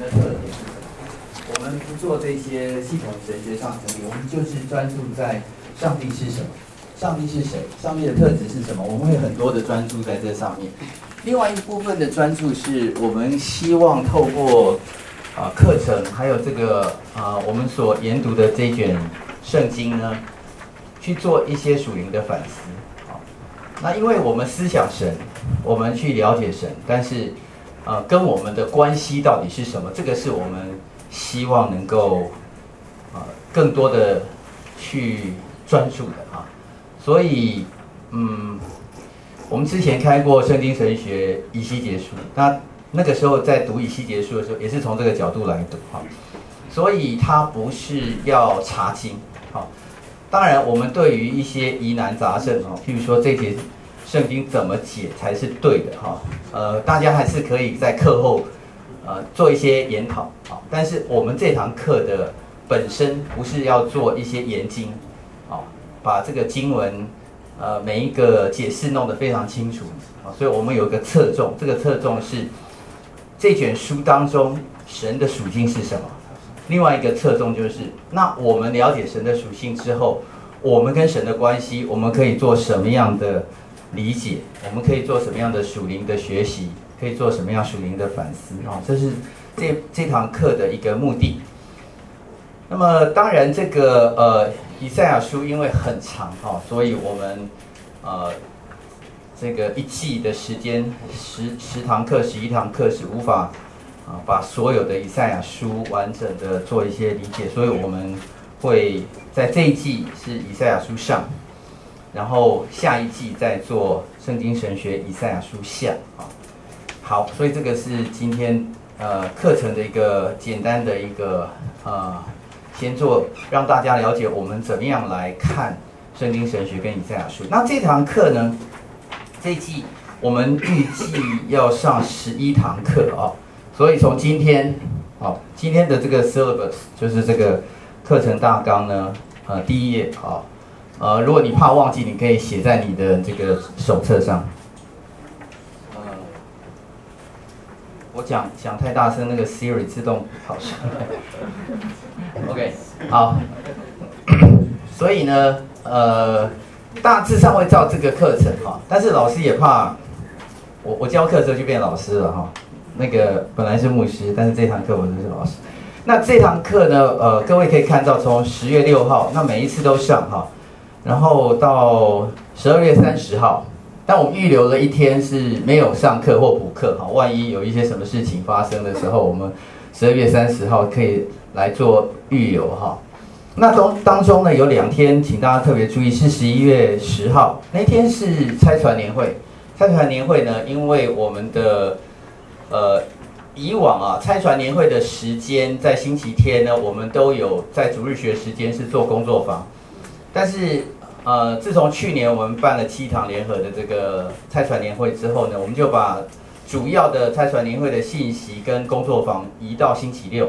的特点是什么？我们不做这些系统神学上整理，我们就是专注在上帝是什么，上帝是谁，上帝的特质是什么？我们会很多的专注在这上面。另外一部分的专注是我们希望透过啊课程，还有这个啊我们所研读的这卷圣经呢，去做一些属灵的反思。那因为我们思想神，我们去了解神，但是，呃，跟我们的关系到底是什么？这个是我们希望能够，呃，更多的去专注的啊。所以，嗯，我们之前开过圣经神学以西结书，那那个时候在读以西结书的时候，也是从这个角度来读哈。所以它不是要查经，好。当然，我们对于一些疑难杂症啊，譬如说这节圣经怎么解才是对的哈，呃，大家还是可以在课后呃做一些研讨啊。但是我们这堂课的本身不是要做一些研经啊，把这个经文呃每一个解释弄得非常清楚啊，所以我们有一个侧重，这个侧重是这卷书当中神的属性是什么？另外一个侧重就是，那我们了解神的属性之后，我们跟神的关系，我们可以做什么样的理解？我们可以做什么样的属灵的学习？可以做什么样属灵的反思？啊，这是这这堂课的一个目的。那么，当然这个呃以赛亚书因为很长哈，所以我们呃这个一季的时间十十堂课十一堂课是无法。啊，把所有的以赛亚书完整的做一些理解，所以我们会在这一季是以赛亚书上，然后下一季再做圣经神学以赛亚书下。啊，好，所以这个是今天呃课程的一个简单的一个呃，先做让大家了解我们怎么样来看圣经神学跟以赛亚书。那这堂课呢，这一季我们预计要上十一堂课啊。所以从今天，好，今天的这个 syllabus 就是这个课程大纲呢，呃，第一页，好，呃，如果你怕忘记，你可以写在你的这个手册上。呃，我讲讲太大声，那个 Siri 自动跑出来。OK，好。所以呢，呃，大致上会照这个课程哈，但是老师也怕我我教课的时候就变老师了哈。那个本来是牧师，但是这堂课我就是老师。那这堂课呢，呃，各位可以看到，从十月六号，那每一次都上哈，然后到十二月三十号，但我们预留了一天是没有上课或补课哈，万一有一些什么事情发生的时候，我们十二月三十号可以来做预留哈。那当当中呢，有两天，请大家特别注意，是十一月十号那天是拆船年会。拆船年会呢，因为我们的呃，以往啊，拆船年会的时间在星期天呢，我们都有在主日学时间是做工作坊。但是，呃，自从去年我们办了七堂联合的这个拆船年会之后呢，我们就把主要的拆船年会的信息跟工作坊移到星期六。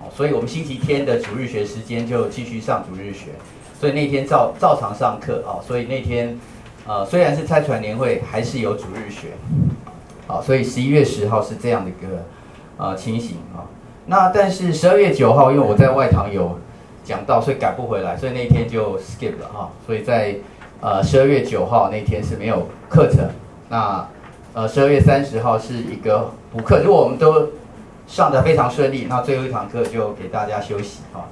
哦所以我们星期天的主日学时间就继续上主日学。所以那天照照常上课啊。所以那天，呃，虽然是拆船年会，还是有主日学。好，所以十一月十号是这样的一个呃情形啊。那但是十二月九号，因为我在外堂有讲到，所以赶不回来，所以那一天就 skip 了哈。所以在呃十二月九号那天是没有课程。那呃十二月三十号是一个补课，如果我们都上得非常顺利，那最后一堂课就给大家休息哈。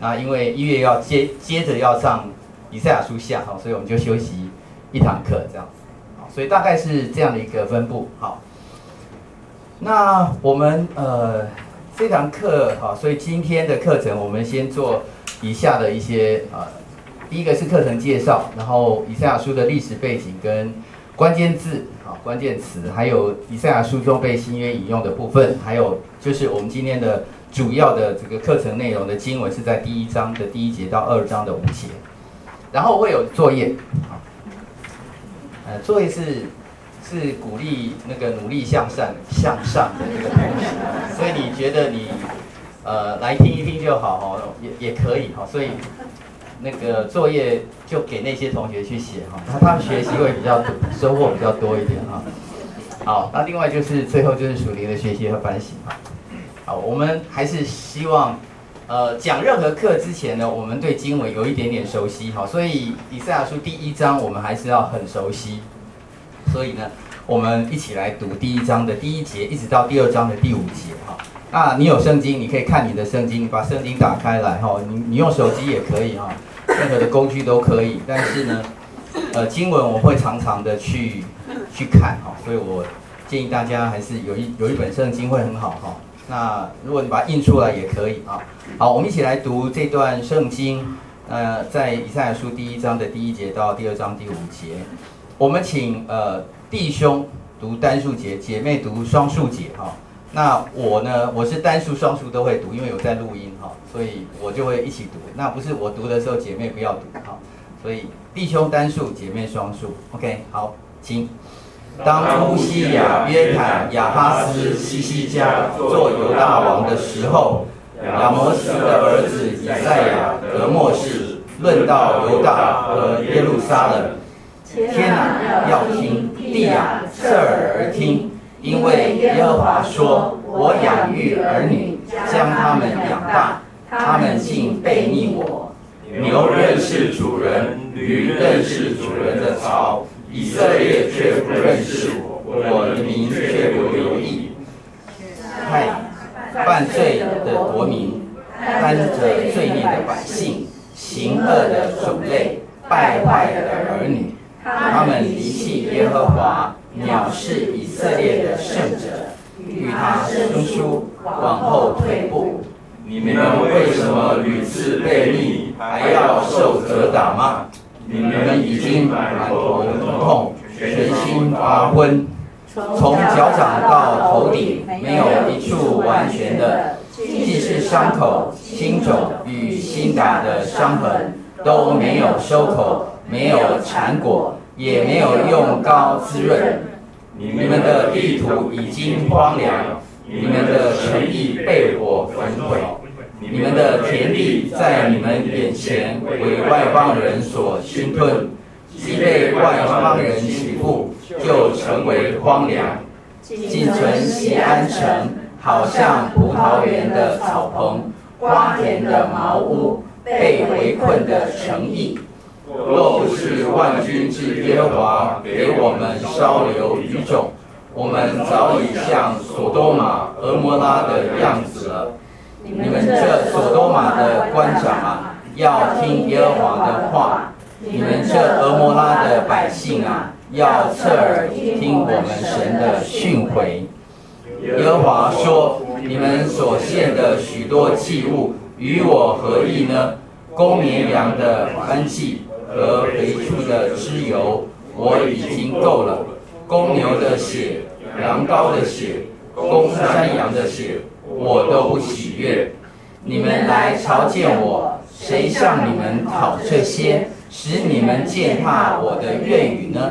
那因为一月要接接着要上以赛亚书下哈，所以我们就休息一堂课这样子。所以大概是这样的一个分布，好。那我们呃这堂课好，所以今天的课程我们先做以下的一些、呃，第一个是课程介绍，然后以赛亚书的历史背景跟关键字啊关键词，还有以赛亚书中被新约引用的部分，还有就是我们今天的主要的这个课程内容的经文是在第一章的第一节到二章的五节，然后会有作业。呃，作业是是鼓励那个努力向善向上的这个东西，所以你觉得你呃来听一听就好哈，也也可以哈，所以那个作业就给那些同学去写哈，那他学习会比较收获比较多一点哈。好，那另外就是最后就是属灵的学习和反省哈。好，我们还是希望，呃，讲任何课之前呢，我们对经文有一点点熟悉，哈，所以以赛亚书第一章我们还是要很熟悉。所以呢，我们一起来读第一章的第一节，一直到第二章的第五节，哈。那你有圣经，你可以看你的圣经，你把圣经打开来，哈，你你用手机也可以，哈，任何的工具都可以。但是呢，呃，经文我会常常的去去看，哈，所以我建议大家还是有一有一本圣经会很好，哈。那如果你把它印出来也可以，啊。好，我们一起来读这段圣经，呃，在以赛亚书第一章的第一节到第二章第五节，我们请呃弟兄读单数节，姐妹读双数节，哈。那我呢？我是单数双数都会读，因为有在录音哈，所以我就会一起读。那不是我读的时候，姐妹不要读哈。所以弟兄单数，姐妹双数。OK，好，请。当乌西雅、约坦、亚哈斯、西西家做犹大王的时候，亚摩斯的儿子以赛亚得默示，论到犹大和耶路撒冷，天啊要听，地啊侧耳听。因为耶和华说：“我养育儿女，将他们养大，他们竟背逆我。牛认识主人，驴认识主人的槽，以色列却不认识我，我的民却不留意。害犯罪的国民，担着罪孽的百姓，行恶的种类，败坏的儿女，他们离弃耶和华。”藐视以色列的圣者，与他生疏，往后退步。你们为什么屡次悖逆，还要受责打吗？你们已经满头疼痛，全心发昏，从脚掌到头顶，没有一处完全的，既是伤口、青肿与新打的伤痕，都没有收口，没有产果。也没有用膏滋润，你们的地土已经荒凉，你们的城邑被火焚毁，你们的田地在你们眼前为外邦人所侵吞，既被外邦人欺负，就成为荒凉。仅存西安城，好像葡萄园的草棚，瓜田的茅屋，被围困的城邑。若是万军之耶和华给我们稍留余种，我们早已像所多玛、蛾摩拉的样子了。你们这所多玛的官长啊，要听耶和华的话；你们这蛾摩拉的百姓啊，要侧耳听我们神的训诲。耶和华说：你们所献的许多祭物与我何异呢？公绵羊的燔祭。和肥畜的脂油，我已经够了；公牛的血、羊羔的血、公山羊的血，我都不喜悦。你们来朝见我，谁向你们讨这些，使你们践踏我的愿语呢？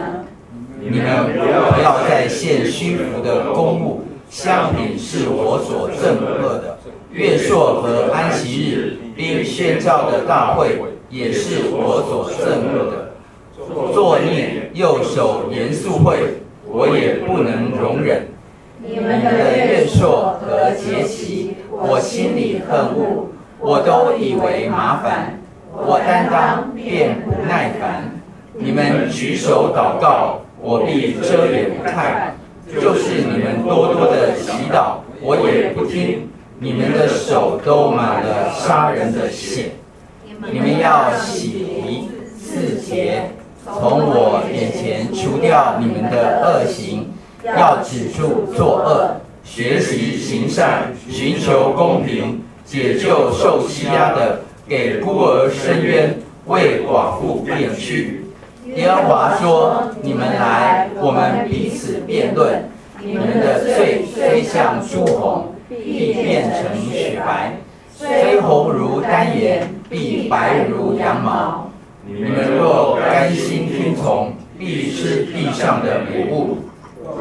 你们不要再献虚浮的供物，香品是我所憎恶的。月朔和安息日，并宣教的大会。也是我所憎恶的，作孽又守严肃会，我也不能容忍。你们的月朔和节期，我心里恨恶，我都以为麻烦，我担当便不耐烦。你们举手祷告，我必遮掩看；就是你们多多的祈祷，我也不听。你们的手都满了杀人的血。你们要洗涤自洁，从我眼前除掉你们的恶行，要止住作恶，学习行善，寻求公平，解救受欺压的，给孤儿伸冤，为寡妇辩屈。耶和华说：你们来，我们彼此辩论。你们的罪虽像朱红，必变成雪白。虽红如丹颜，必白如羊毛。你们若甘心听从，必吃地上的美物；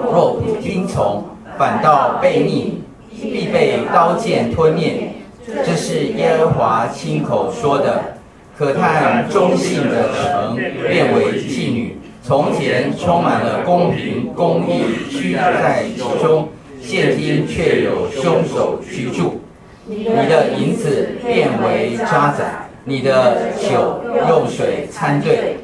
若不听从，反倒被逆，必被刀剑吞灭。这是耶和华亲口说的。可叹忠信的城变为妓女，从前充满了公平公义，居在其中。现今却有凶手居住。你的银子变为渣滓，你的酒用水掺兑，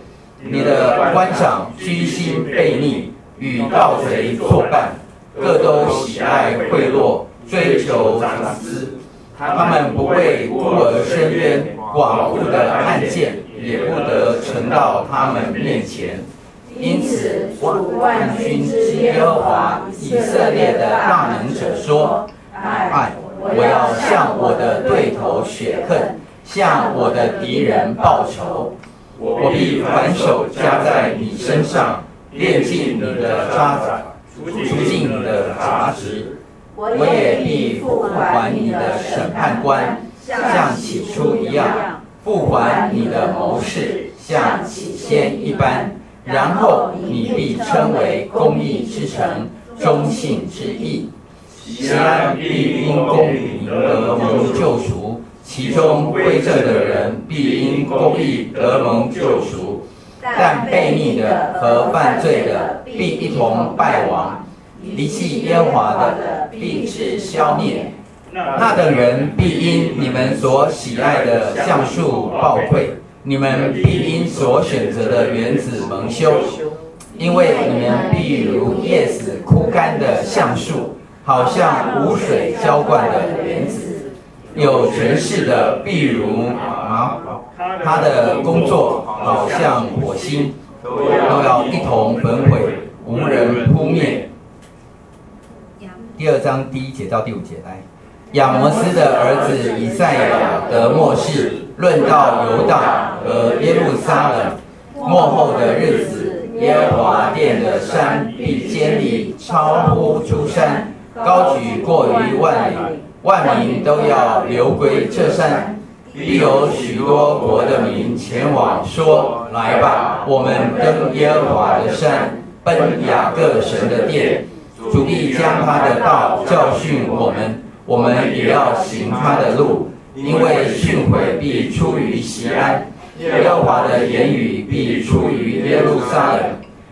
你的官长居心悖逆，与盗贼作伴，各都喜爱贿赂，追求长私。他们不为孤儿伸冤，寡妇的案件也不得呈到他们面前。因此，万军之耶和华以色列的大能者说：爱。我要向我的对头雪恨，向我的敌人报仇。我必反手加在你身上，炼尽你的渣滓，除尽你的杂质。我也必复还你的审判官，像起初一样；复还你的谋士，像起先一般。然后你必称为公义之城，忠信之义。锡安必因公平得蒙救赎，其中归正的人必因公义得蒙救赎，但悖逆的和犯罪的必一同败亡，离弃耶和华的必致消灭。那等人必因你们所喜爱的橡树抱愧，你们必因所选择的园子蒙羞，因为你们必如叶子枯干的橡树。好像无水浇灌的园子，有权势的必如麻，他的工作好像火星，都要一同焚毁，无人扑灭。第二章第一节到第五节来，亚摩斯的儿子以赛亚得末世，论到犹大和耶路撒冷末后的日子，耶和华殿的山必坚立，超乎诸山。高举过于万里，万民都要流归这山，必有许多国的民前往，说：“来吧，我们登耶和华的山，奔雅各神的殿。主必将他的道教训我们，我们也要行他的路，因为训诲必出于锡安，耶和华的言语必出于耶路撒冷，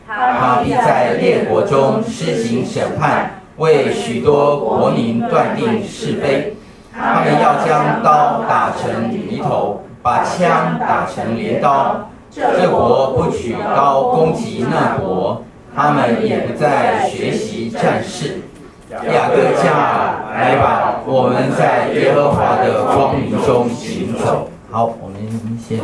他必在列国中施行审判。”为许多国民断定是非，他们要将刀打成犁头，把枪打成镰刀。这国不取刀攻击那国，他们也不再学习战事。雅各家，来吧，我们在耶和华的光明中行走。好，我们先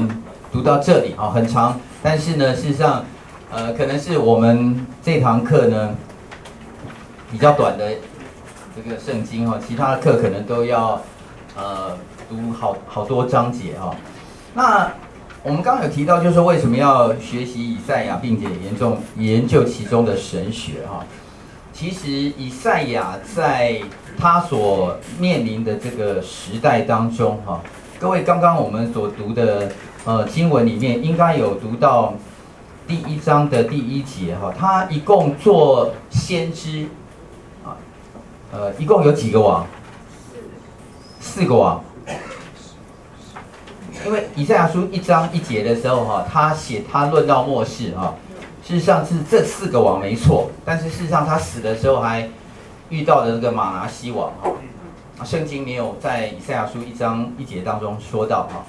读到这里啊，很长，但是呢，事实上，呃，可能是我们这堂课呢。比较短的这个圣经哈，其他的课可能都要呃读好好多章节哈。那我们刚刚有提到，就是为什么要学习以赛亚，并且严重研究其中的神学哈。其实以赛亚在他所面临的这个时代当中哈，各位刚刚我们所读的呃经文里面，应该有读到第一章的第一节哈，他一共做先知。呃，一共有几个王？四个王。因为以赛亚书一章一节的时候，哈，他写他论到末世，哈，事实上是这四个王没错，但是事实上他死的时候还遇到了那个马拿西王，哈，圣经没有在以赛亚书一章一节当中说到，哈，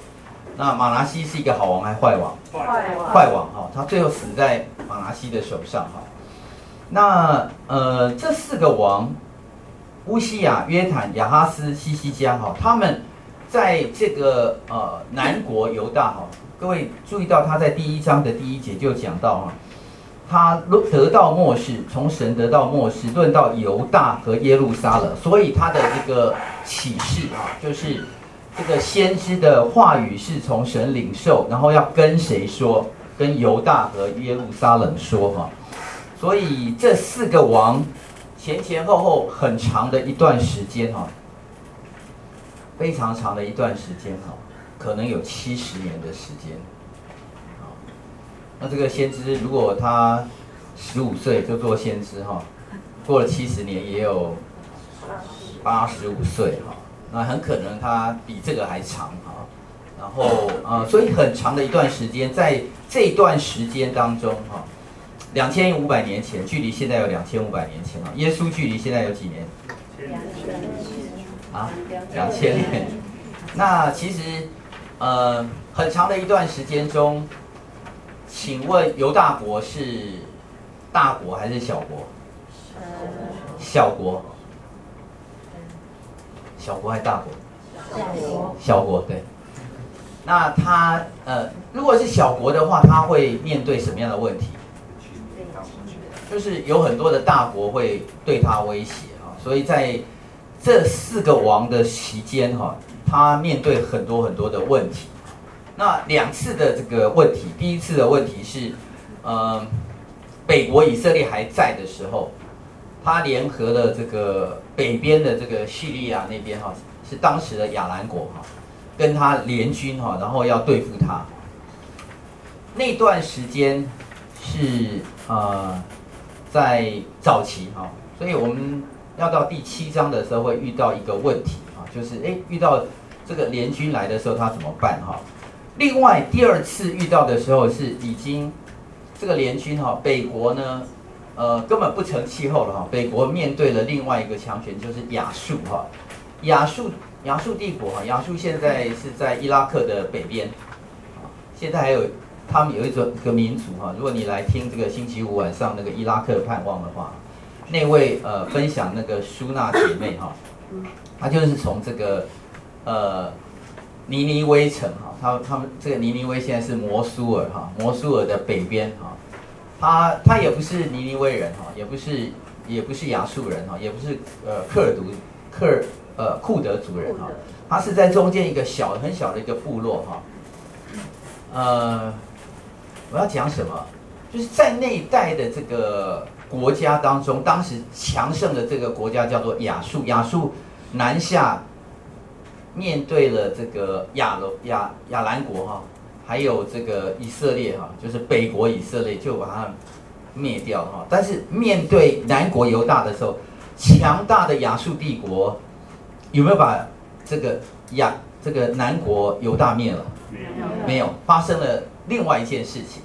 那马拿西是一个好王还是坏王？坏王，坏王哈，他最后死在马拿西的手上，哈，那呃，这四个王。乌西亚、约坦、亚哈斯、西西家，哈，他们在这个呃南国犹大，哈，各位注意到他在第一章的第一节就讲到，哈，他得到末世，从神得到末世，论到犹大和耶路撒冷，所以他的这个启示啊，就是这个先知的话语是从神领受，然后要跟谁说？跟犹大和耶路撒冷说，哈，所以这四个王。前前后后很长的一段时间哈，非常长的一段时间哈，可能有七十年的时间。那这个先知如果他十五岁就做先知哈，过了七十年也有八十五岁哈，那很可能他比这个还长哈。然后啊，所以很长的一段时间，在这段时间当中哈，两千五百年前，距离现在有两千五百年前了。耶稣距离现在有几年？两千年。啊，两千年。那其实，呃，很长的一段时间中，请问犹大国是大国还是小国？小国。小国还是大国？小国。小国，对。那他呃，如果是小国的话，他会面对什么样的问题？就是有很多的大国会对他威胁啊，所以在这四个王的期间哈，他面对很多很多的问题。那两次的这个问题，第一次的问题是，呃，北国以色列还在的时候，他联合了这个北边的这个叙利亚那边哈，是当时的亚兰国哈。跟他联军哈，然后要对付他。那段时间是呃在早期哈，所以我们要到第七章的时候会遇到一个问题啊，就是诶遇到这个联军来的时候他怎么办哈？另外第二次遇到的时候是已经这个联军哈，北国呢呃根本不成气候了哈，北国面对了另外一个强权就是亚述哈，亚述。亚述帝国哈，亚述现在是在伊拉克的北边，现在还有他们有一种一个民族哈，如果你来听这个星期五晚上那个伊拉克盼望的话，那位呃分享那个舒娜姐妹哈，她就是从这个呃尼尼微城哈，他他们这个尼尼微现在是摩苏尔哈，摩苏尔的北边哈，他他也不是尼尼微人哈，也不是也不是亚述人哈，也不是呃克尔独克尔。呃，库德族人哈，他是在中间一个小很小的一个部落哈。呃，我要讲什么？就是在那一代的这个国家当中，当时强盛的这个国家叫做亚述。亚述南下，面对了这个亚罗亚亚兰国哈，还有这个以色列哈，就是北国以色列，就把它灭掉哈。但是面对南国犹大的时候，强大的亚述帝国。有没有把这个亚这个南国犹大灭了？没有，没有。发生了另外一件事情。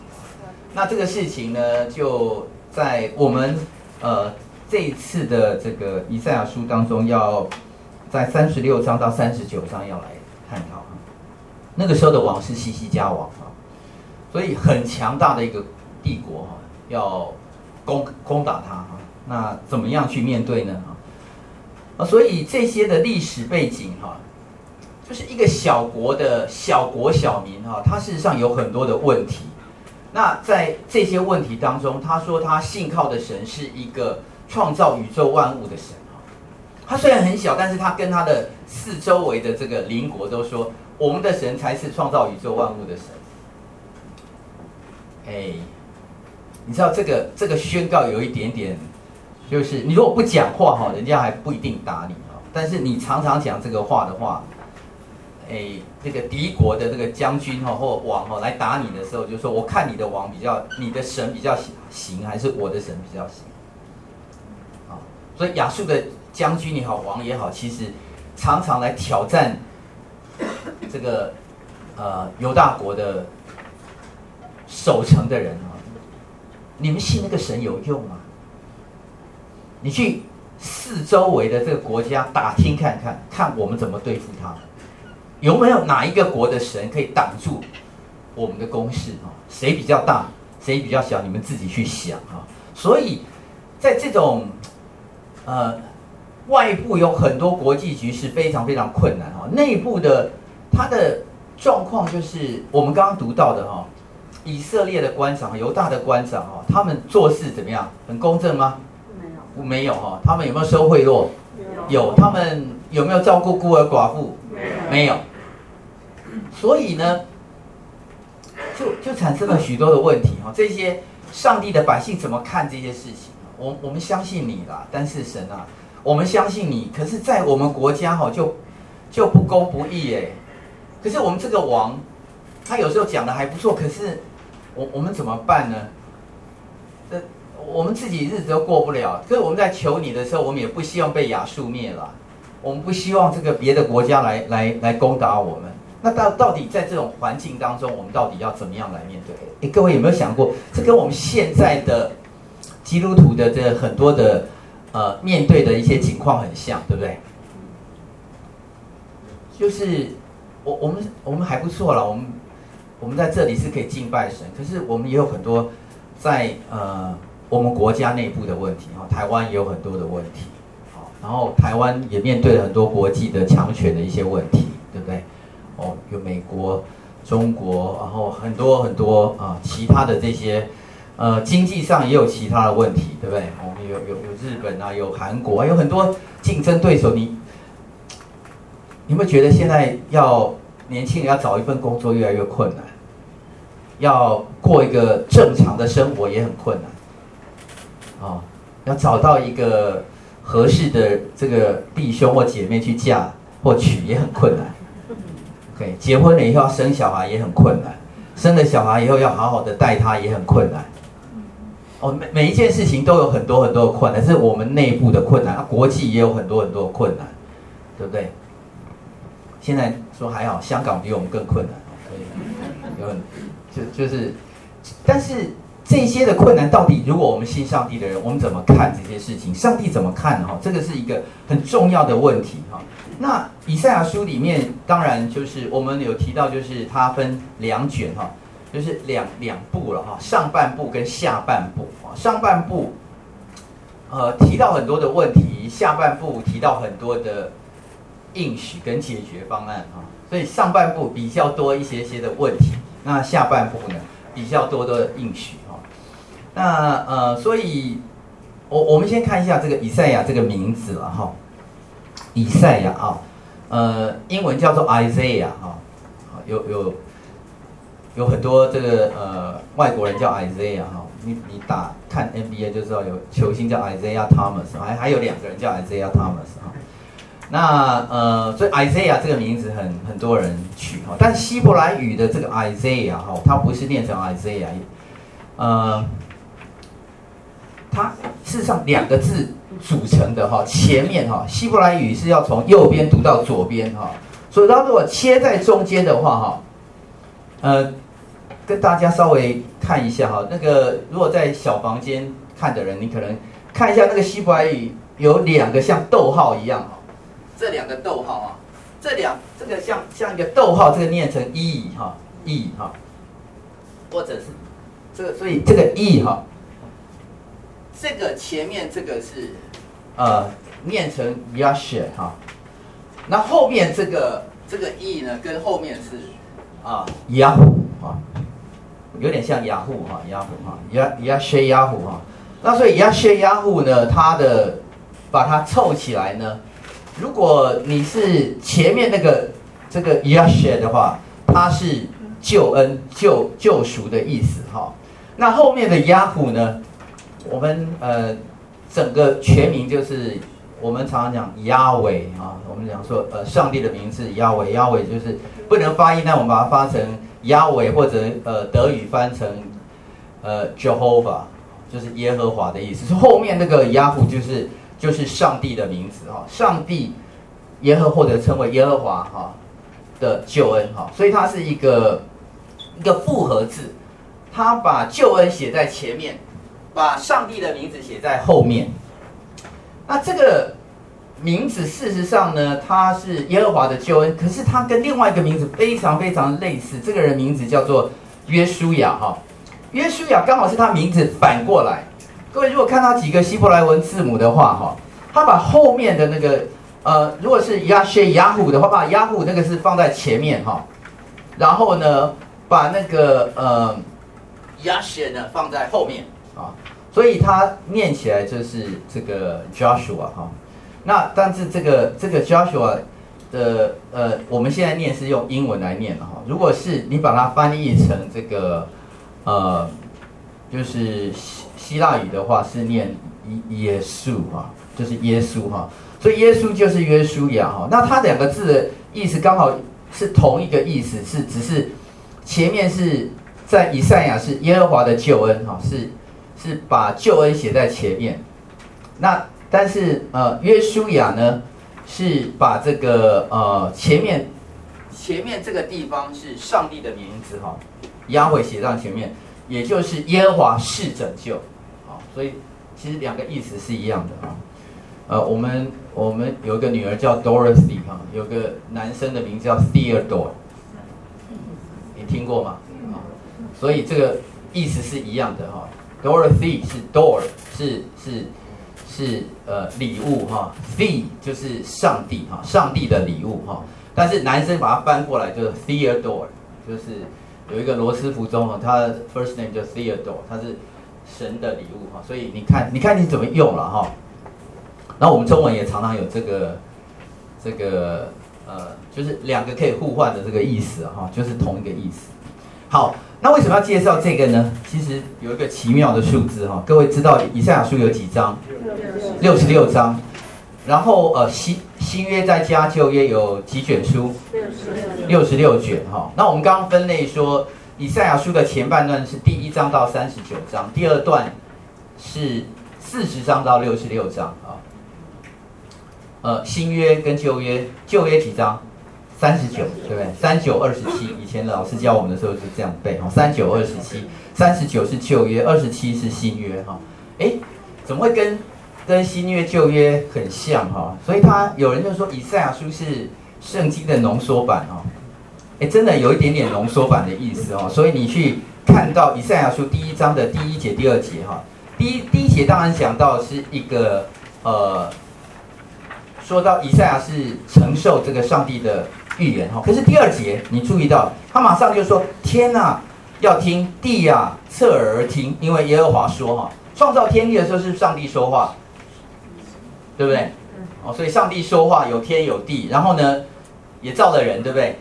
那这个事情呢，就在我们呃这一次的这个以赛亚书当中，要在三十六章到三十九章要来探讨。那个时候的王是西西家王啊，所以很强大的一个帝国哈，要攻攻打他哈。那怎么样去面对呢？啊，所以这些的历史背景哈，就是一个小国的小国小民哈，他事实上有很多的问题。那在这些问题当中，他说他信靠的神是一个创造宇宙万物的神。他虽然很小，但是他跟他的四周围的这个邻国都说，我们的神才是创造宇宙万物的神。哎，你知道这个这个宣告有一点点。就是你如果不讲话哈，人家还不一定打你哈。但是你常常讲这个话的话，哎，这个敌国的这个将军哈或王哈来打你的时候，就说我看你的王比较，你的神比较行，还是我的神比较行？啊，所以亚述的将军也好，王也好，其实常常来挑战这个呃犹大国的守城的人啊。你们信那个神有用吗？你去四周围的这个国家打听看看，看我们怎么对付他们，有没有哪一个国的神可以挡住我们的攻势啊？谁比较大，谁比较小？你们自己去想啊。所以，在这种呃外部有很多国际局势非常非常困难啊，内部的他的状况就是我们刚刚读到的哈，以色列的官长、犹大的官长哈，他们做事怎么样？很公正吗？没有哈，他们有没有收贿赂？有。他们有没有照顾孤儿寡妇？没有。所以呢，就就产生了许多的问题哈。这些上帝的百姓怎么看这些事情？我我们相信你啦，但是神啊，我们相信你。可是，在我们国家哈，就就不公不义哎。可是我们这个王，他有时候讲的还不错，可是我我们怎么办呢？这。我们自己日子都过不了，可是我们在求你的时候，我们也不希望被亚述灭了，我们不希望这个别的国家来来来攻打我们。那到到底在这种环境当中，我们到底要怎么样来面对？诶，各位有没有想过，这跟我们现在的基督徒的这很多的呃面对的一些情况很像，对不对？就是我我们我们还不错了，我们我们在这里是可以敬拜神，可是我们也有很多在呃我们国家内部的问题啊，台湾也有很多的问题，然后台湾也面对了很多国际的强权的一些问题，对不对？哦，有美国、中国，然后很多很多啊其他的这些。呃，经济上也有其他的问题，对不对？我们有有有日本啊，有韩国，有很多竞争对手。你，你有没有觉得现在要年轻人要找一份工作越来越困难？要过一个正常的生活也很困难。啊、要找到一个合适的这个弟兄或姐妹去嫁或娶也很困难。OK，结婚了以后要生小孩也很困难，生了小孩以后要好好的带他也很困难。哦，每每一件事情都有很多很多的困难，是我们内部的困难，啊，国际也有很多很多的困难，对不对？现在说还好，香港比我们更困难，所以有很就就是，但是这些的困难到底，如果我们信上帝的人，我们怎么看这些事情？上帝怎么看哈？这个是一个很重要的问题哈。那以赛亚书里面，当然就是我们有提到，就是它分两卷哈。就是两两部了哈，上半部跟下半部，上半部，呃，提到很多的问题，下半部提到很多的应许跟解决方案啊，所以上半部比较多一些些的问题，那下半部呢比较多的应许，那呃，所以我我们先看一下这个以赛亚这个名字了哈，以赛亚啊，呃，英文叫做 Isaiah 哈，有有。有很多这个呃外国人叫 Isaiah 哈，你你打看 NBA 就知道有球星叫 Isaiah Thomas，还还有两个人叫 Isaiah Thomas 哈。那呃，所以 Isaiah 这个名字很很多人取哈，但希伯来语的这个 Isaiah 哈，它不是念成 Isaiah，呃，它事实上两个字组成的哈，前面哈希伯来语是要从右边读到左边哈，所以它如果切在中间的话哈，呃。跟大家稍微看一下哈，那个如果在小房间看的人，你可能看一下那个希伯来语有两个像逗号一样哈，这两个逗号啊，这两这个像像一个逗号，这个念成 e 哈 e 哈，或者是这个，所以这个 e 哈，这个前面这个是呃念成 yasher 哈，那后面这个这个 e 呢跟后面是啊 yahu 啊。有点像雅虎哈，雅虎哈，雅雅谢雅虎哈。那所以雅谢雅虎呢，它的把它凑起来呢，如果你是前面那个这个雅谢的话，它是救恩救救赎的意思哈。那后面的雅虎呢，我们呃整个全名就是我们常常讲亚伟啊，我们讲说呃上帝的名字亚伟，亚伟就是不能发音，那我们把它发成。亚伟或者呃德语翻成呃 Jehovah，就是耶和华的意思。后面那个雅虎就是就是上帝的名字哈，上帝耶和或者称为耶和华哈的救恩哈，所以它是一个一个复合字，它把救恩写在前面，把上帝的名字写在后面。那这个。名字事实上呢，他是耶和华的救恩，可是他跟另外一个名字非常非常类似。这个人名字叫做约书亚哈，约书亚刚好是他名字反过来。各位如果看他几个希伯来文字母的话哈，他把后面的那个呃，如果是亚谢雅虎的话，把雅虎那个是放在前面哈，然后呢，把那个呃亚谢呢放在后面啊，所以他念起来就是这个 Joshua 哈。那但是这个这个 Joshua 的呃，我们现在念是用英文来念的哈。如果是你把它翻译成这个呃，就是希希腊语的话，是念耶稣哈，就是耶稣哈。所以耶稣就是约书亚哈。那它两个字的意思刚好是同一个意思，是只是前面是在以赛亚是耶和华的救恩哈，是是把救恩写在前面。那但是呃，约书亚呢，是把这个呃前面前面这个地方是上帝的名字哈，雅伟写在前面，也就是耶和华是拯救，啊，所以其实两个意思是一样的啊。呃，我们我们有个女儿叫 Dorothy 哈，有个男生的名字叫 Theodore，你听过吗？所以这个意思是一样的哈。Dorothy 是 door 是是是呃礼物哈，The 就是上帝哈，上帝的礼物哈。但是男生把它翻过来就是 Theodore，就是有一个罗斯福总统，他的 first name 叫 Theodore，他是神的礼物哈。所以你看，你看你怎么用了哈。然后我们中文也常常有这个这个呃，就是两个可以互换的这个意思哈，就是同一个意思。好，那为什么要介绍这个呢？其实有一个奇妙的数字哈，各位知道以赛亚书有几章？六十六章。然后呃新新约再加旧约有几卷书？六十六卷哈。那我们刚刚分类说，以赛亚书的前半段是第一章到三十九章，第二段是四十章到六十六章啊。呃，新约跟旧约，旧约几章？三十九，对不对？三九二十七，以前老师教我们的时候是这样背哈。三九二十七，三十九是旧约，二十七是新约哈。哎，怎么会跟？跟新约旧约很像哈，所以他有人就说以赛亚书是圣经的浓缩版哈，哎，真的有一点点浓缩版的意思哦。所以你去看到以赛亚书第一章的第一节、第二节哈，第一第一节当然讲到是一个呃，说到以赛亚是承受这个上帝的预言哈，可是第二节你注意到他马上就说天呐，要听地呀，侧耳而听，因为耶和华说哈，创造天地的时候是上帝说话。对不对？哦，所以上帝说话有天有地，然后呢，也造了人，对不对？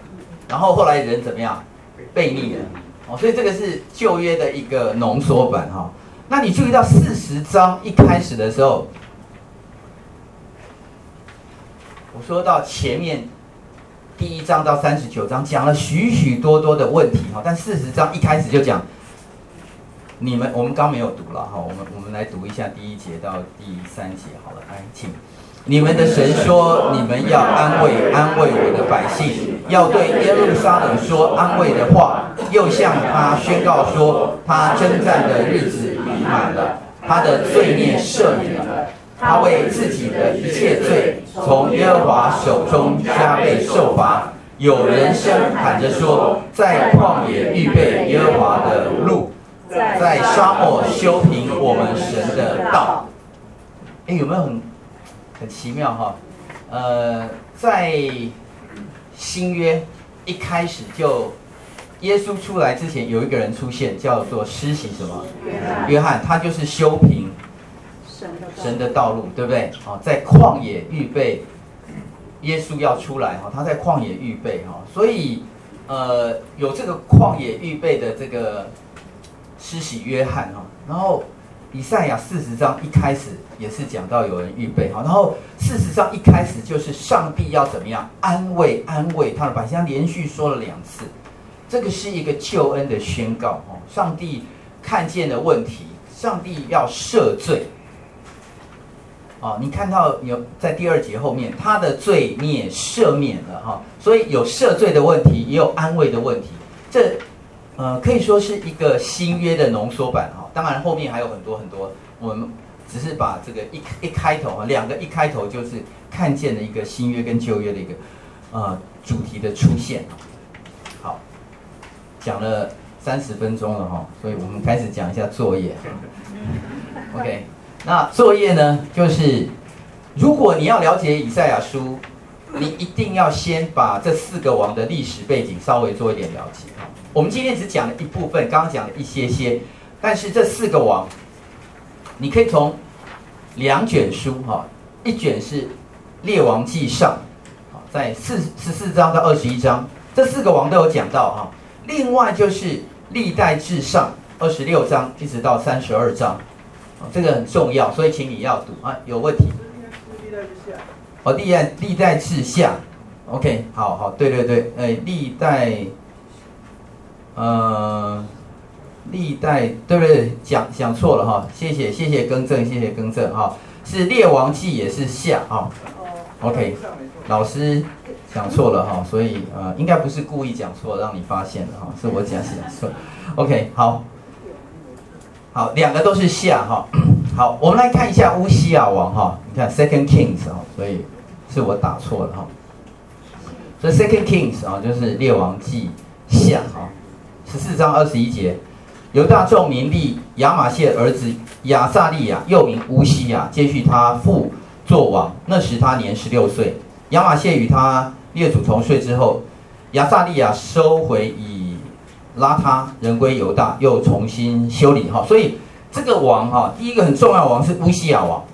然后后来人怎么样？被逆了。哦，所以这个是旧约的一个浓缩版哈。那你注意到四十章一开始的时候，我说到前面第一章到三十九章讲了许许多多的问题哈，但四十章一开始就讲。你们我们刚没有读了哈，我们我们来读一下第一节到第三节好了，来请。你们的神说，你们要安慰安慰我的百姓，要对耶路撒冷说安慰的话，又向他宣告说，他征战的日子已满了，他的罪孽赦免了，他为自己的一切罪从耶和华手中加倍受罚。有人声喊着说，在旷野预备耶和华的路。在沙漠修平我们神的道，哎，有没有很很奇妙哈？呃，在新约一开始就耶稣出来之前，有一个人出现，叫做施洗什么？约翰，他就是修平神的道路，对不对？啊，在旷野预备耶稣要出来哈，他在旷野预备哈，所以呃，有这个旷野预备的这个。施洗约翰哈，然后以赛亚四十章一开始也是讲到有人预备哈，然后事实上一开始就是上帝要怎么样安慰安慰他的百姓，连续说了两次，这个是一个救恩的宣告哦，上帝看见了问题，上帝要赦罪，啊，你看到有在第二节后面，他的罪孽赦免了哈，所以有赦罪的问题，也有安慰的问题，这。呃，可以说是一个新约的浓缩版哈，当然后面还有很多很多，我们只是把这个一一开头啊，两个一开头就是看见了一个新约跟旧约的一个呃主题的出现。好，讲了三十分钟了哈，所以我们开始讲一下作业。OK，那作业呢，就是如果你要了解以赛亚书，你一定要先把这四个王的历史背景稍微做一点了解。我们今天只讲了一部分，刚刚讲了一些些，但是这四个王，你可以从两卷书哈，一卷是《列王记上》，在四十四章到二十一章，这四个王都有讲到哈。另外就是《历代志上》二十六章一直到三十二章，这个很重要，所以请你要读啊。有问题？哦，历代历代志下，OK，好好，对对对，哎，历代。呃，历代对不对？讲讲错了哈，谢谢谢谢更正，谢谢更正哈，是列王记也是下哈。OK，老师讲错了哈，所以呃应该不是故意讲错让你发现的哈，是我讲讲错。OK，好，好两个都是下哈。好，我们来看一下乌西亚王哈，你看 Second Kings 哈，所以是我打错了哈。所以 Second Kings 啊，就是列王记下啊，十四章二十一节，犹大众民立亚玛谢儿子亚萨利亚，又名乌西亚，接续他父作王。那时他年十六岁。亚玛谢与他列祖同岁之后，亚萨利亚收回以拉他，人归犹大，又重新修理哈。所以这个王哈，第一个很重要的王是乌西亚王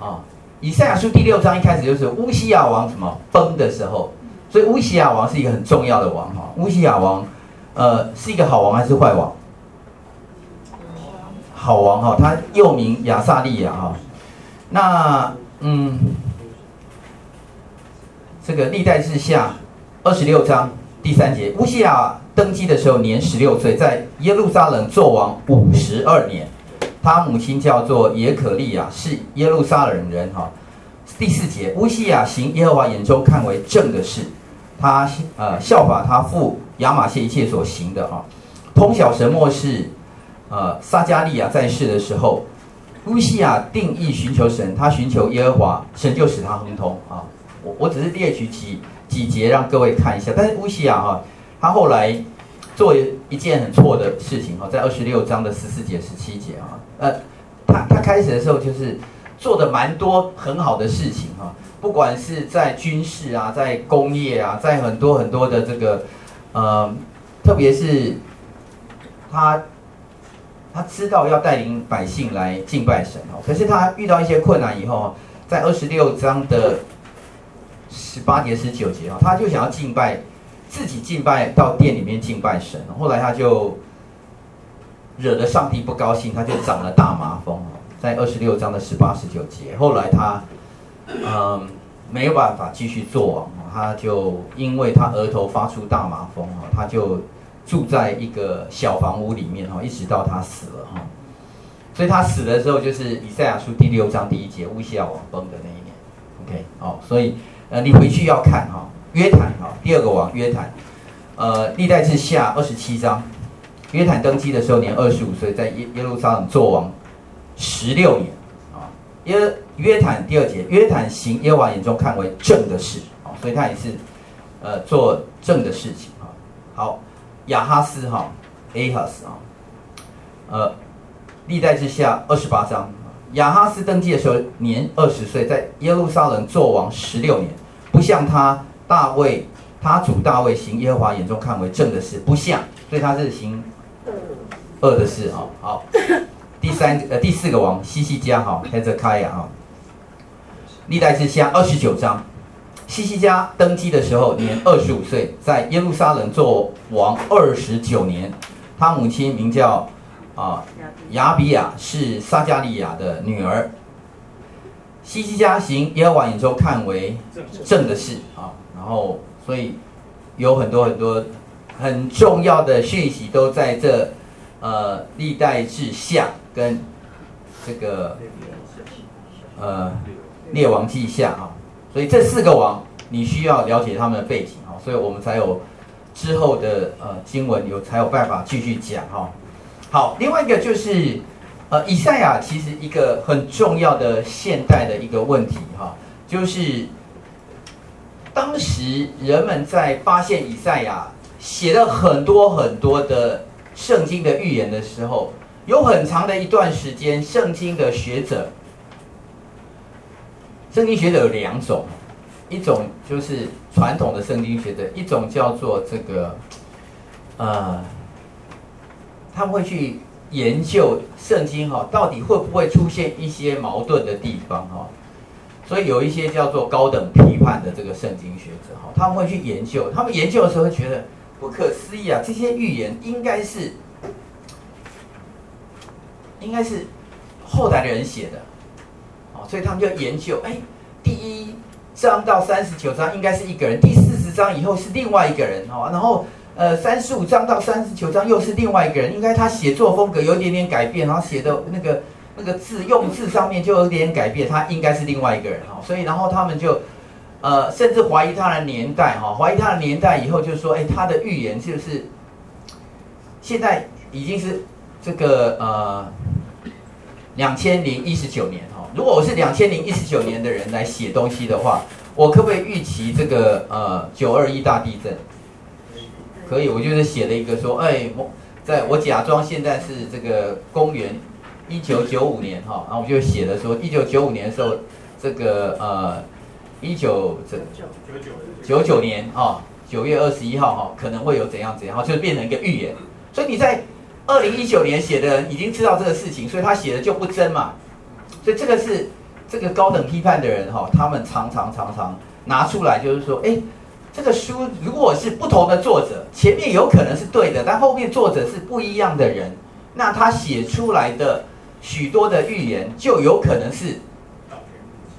啊。以赛亚书第六章一开始就是乌西亚王什么崩的时候，所以乌西亚王是一个很重要的王哈。乌西亚王，呃，是一个好王还是坏王？好王哈，他又名亚萨利亚哈。那嗯，这个历代志下二十六章第三节，乌西亚登基的时候年十六岁，在耶路撒冷做王五十二年。他母亲叫做耶可利亚，是耶路撒冷人哈。第四节，乌西亚行耶和华眼中看为正的事，他呃效法他父亚玛谢一切所行的哈。通晓神末世，呃撒迦利亚在世的时候，乌西亚定义寻求神，他寻求耶和华，神就使他亨通啊。我我只是列举几几节让各位看一下，但是乌西亚哈，他后来做一件很错的事情哈，在二十六章的十四节、十七节啊。呃，他他开始的时候就是做的蛮多很好的事情哈，不管是在军事啊，在工业啊，在很多很多的这个，呃，特别是他他知道要带领百姓来敬拜神哦，可是他遇到一些困难以后，在二十六章的十八节、十九节啊，他就想要敬拜自己敬拜到殿里面敬拜神，后来他就。惹得上帝不高兴，他就长了大麻风，在二十六章的十八、十九节。后来他，嗯，没有办法继续做王，他就因为他额头发出大麻风，他就住在一个小房屋里面，哈，一直到他死了，哈。所以他死的时候就是以赛亚书第六章第一节，乌西亚王崩的那一年。OK，好，所以呃，你回去要看哈，约坦哈，第二个王约坦，呃，历代志下二十七章。约坦登基的时候年二十五岁，在耶耶路撒冷做王十六年啊。约约坦第二节，约坦行耶王眼中看为正的事啊，所以他也是呃做正的事情啊。好，亚哈斯哈，Ahaz 啊，呃，历代志下二十八章，亚哈斯登基的时候年二十岁，在耶路撒冷做王十六年，不像他大卫，他主大卫行耶和华眼中看为正的事，不像，所以他是行。恶的事啊，好，第三呃第四个王希西家哈，Hezekiah 哈，历代志下二十九章，希西家登基的时候年二十五岁，在耶路撒冷做王二十九年，他母亲名叫啊亚比亚，是撒加利亚的女儿。西西家行耶和华眼中看为正的事啊，然后所以有很多很多很重要的讯息都在这。呃，历代志下跟这个呃列王记下啊，所以这四个王你需要了解他们的背景啊，所以我们才有之后的呃经文有才有办法继续讲哈。好，另外一个就是呃以赛亚其实一个很重要的现代的一个问题哈，就是当时人们在发现以赛亚写了很多很多的。圣经的预言的时候，有很长的一段时间，圣经的学者，圣经学者有两种，一种就是传统的圣经学者，一种叫做这个，呃，他们会去研究圣经哈，到底会不会出现一些矛盾的地方哈，所以有一些叫做高等批判的这个圣经学者哈，他们会去研究，他们研究的时候会觉得。不可思议啊！这些预言应该是，应该是后来的人写的，哦，所以他们就研究，哎，第一章到三十九章应该是一个人，第四十章以后是另外一个人，哦，然后呃三十五章到三十九章又是另外一个人，应该他写作风格有一点点改变，然后写的那个那个字用字上面就有点改变，他应该是另外一个人，哈，所以然后他们就。呃，甚至怀疑他的年代，哈，怀疑他的年代以后，就说，哎，他的预言就是现在已经是这个呃两千零一十九年哈，如果我是两千零一十九年的人来写东西的话，我可不可以预期这个呃九二一大地震？可以，我就是写了一个说，哎，我在我假装现在是这个公元一九九五年哈，然后我就写了说一九九五年的时候，这个呃一九这九九九九年哈九月二十一号哈可能会有怎样怎样，就变成一个预言。所以你在二零一九年写的人已经知道这个事情，所以他写的就不真嘛。所以这个是这个高等批判的人哈，他们常常常常拿出来，就是说，哎，这个书如果是不同的作者，前面有可能是对的，但后面作者是不一样的人，那他写出来的许多的预言就有可能是，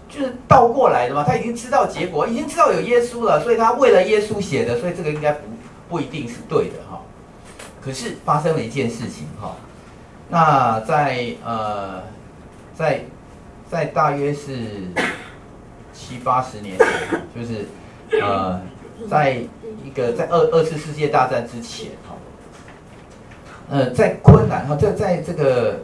就是倒过来的嘛。他已经知道结果，已经知道有耶稣了，所以他为了耶稣写的，所以这个应该不不一定是对的哈。可是发生了一件事情哈，那在呃，在在大约是七八十年前，就是呃，在一个在二二次世界大战之前哈，呃，在昆兰哈，在在这个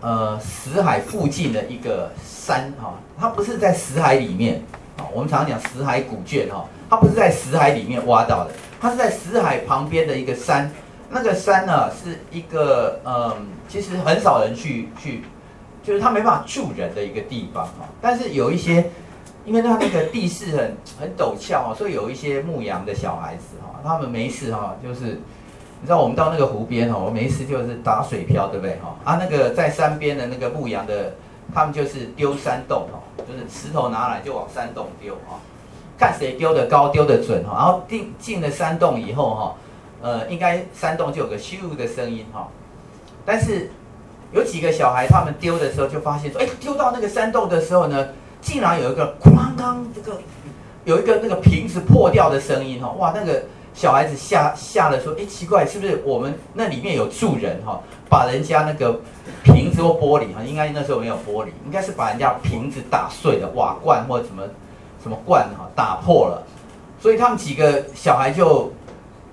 呃死海附近的一个山哈，它不是在死海里面啊，我们常常讲死海古卷哈，它不是在死海里面挖到的，它是在死海旁边的一个山。那个山呢，是一个嗯，其实很少人去去，就是它没办法住人的一个地方哈。但是有一些，因为它那个地势很很陡峭哦，所以有一些牧羊的小孩子哈，他们没事哈，就是你知道我们到那个湖边哈，我没事就是打水漂，对不对哈？啊，那个在山边的那个牧羊的，他们就是丢山洞哈，就是石头拿来就往山洞丢哈，看谁丢的高丢的准哈，然后进进了山洞以后哈。呃，应该山洞就有个咻的声音哈，但是有几个小孩他们丢的时候就发现说，哎，丢到那个山洞的时候呢，竟然有一个哐当这个有一个那个瓶子破掉的声音哈，哇，那个小孩子吓吓了说，哎，奇怪，是不是我们那里面有住人哈，把人家那个瓶子或玻璃哈，应该那时候没有玻璃，应该是把人家瓶子打碎了，瓦罐或者什么什么罐哈打破了，所以他们几个小孩就。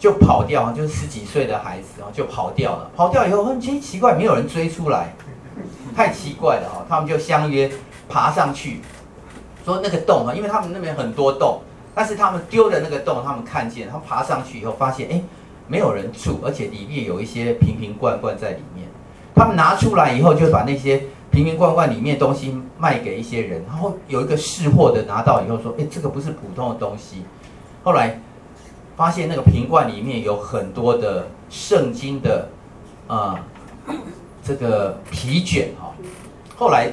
就跑掉，就是十几岁的孩子啊，就跑掉了。跑掉以后，很奇奇怪，没有人追出来，太奇怪了哈。他们就相约爬上去，说那个洞啊，因为他们那边很多洞，但是他们丢的那个洞，他们看见，他爬上去以后发现，哎，没有人住，而且里面有一些瓶瓶罐罐在里面。他们拿出来以后，就把那些瓶瓶罐罐里面东西卖给一些人，然后有一个识货的拿到以后说，哎，这个不是普通的东西。后来。发现那个瓶罐里面有很多的圣经的啊、呃，这个皮卷哈，后来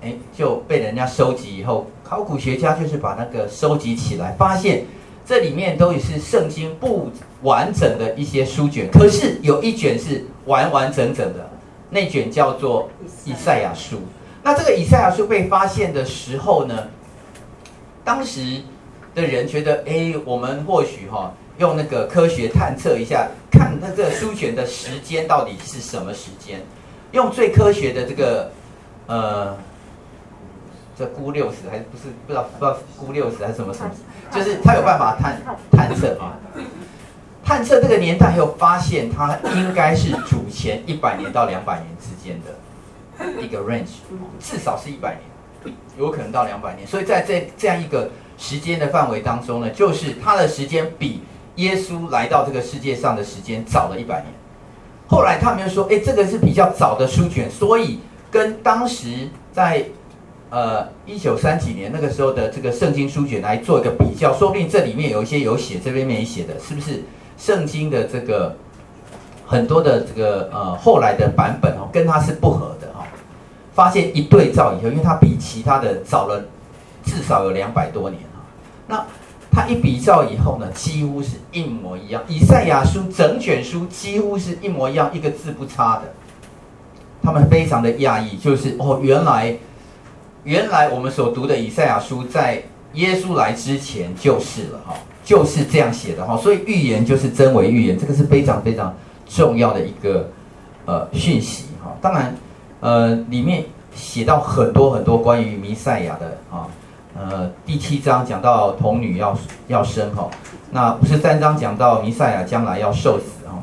哎就被人家收集以后，考古学家就是把那个收集起来，发现这里面都是圣经不完整的一些书卷，可是有一卷是完完整整的，那卷叫做以赛亚书。那这个以赛亚书被发现的时候呢，当时。的人觉得，哎，我们或许哈用那个科学探测一下，看那个书卷的时间到底是什么时间，用最科学的这个，呃，这鈷六十还是不是不知道不知道估六十还是什么什么，就是他有办法探探测啊，探测这个年代以后发现，它应该是主前一百年到两百年之间的一个 range，至少是一百年，有可能到两百年，所以在这这样一个。时间的范围当中呢，就是他的时间比耶稣来到这个世界上的时间早了一百年。后来他们又说，哎，这个是比较早的书卷，所以跟当时在呃一九三几年那个时候的这个圣经书卷来做一个比较，说不定这里面有一些有写，这边没写的，是不是圣经的这个很多的这个呃后来的版本哦，跟它是不合的哈、哦？发现一对照以后，因为它比其他的早了至少有两百多年啊。那他一比照以后呢，几乎是一模一样。以赛亚书整卷书几乎是一模一样，一个字不差的。他们非常的讶异，就是哦，原来原来我们所读的以赛亚书在耶稣来之前就是了哈，就是这样写的哈。所以预言就是真伪预言，这个是非常非常重要的一个呃讯息哈。当然呃，里面写到很多很多关于弥赛亚的啊。呃，第七章讲到童女要要生哈，那五十三章讲到弥赛亚将来要受死哈，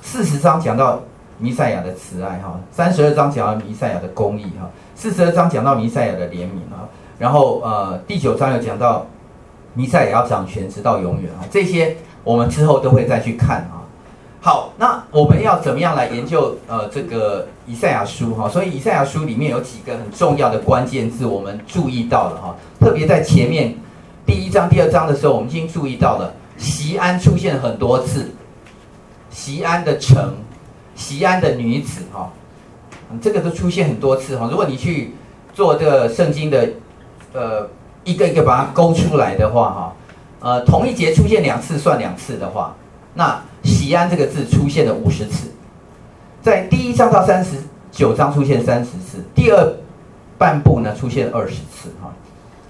四十章讲到弥赛亚的慈爱哈，三十二章讲到弥赛亚的公义哈，四十二章讲到弥赛亚的怜悯啊，然后呃第九章有讲到弥赛亚要掌权直到永远啊，这些我们之后都会再去看啊。好，那我们要怎么样来研究呃这个以赛亚书哈？所以以赛亚书里面有几个很重要的关键字，我们注意到了哈，特别在前面第一章、第二章的时候，我们已经注意到了西安出现很多次，西安的城。西安的女子哈，这个都出现很多次哈。如果你去做这个圣经的，呃，一个一个把它勾出来的话哈，呃，同一节出现两次算两次的话，那喜安这个字出现了五十次，在第一章到三十九章出现三十次，第二半部呢出现二十次哈。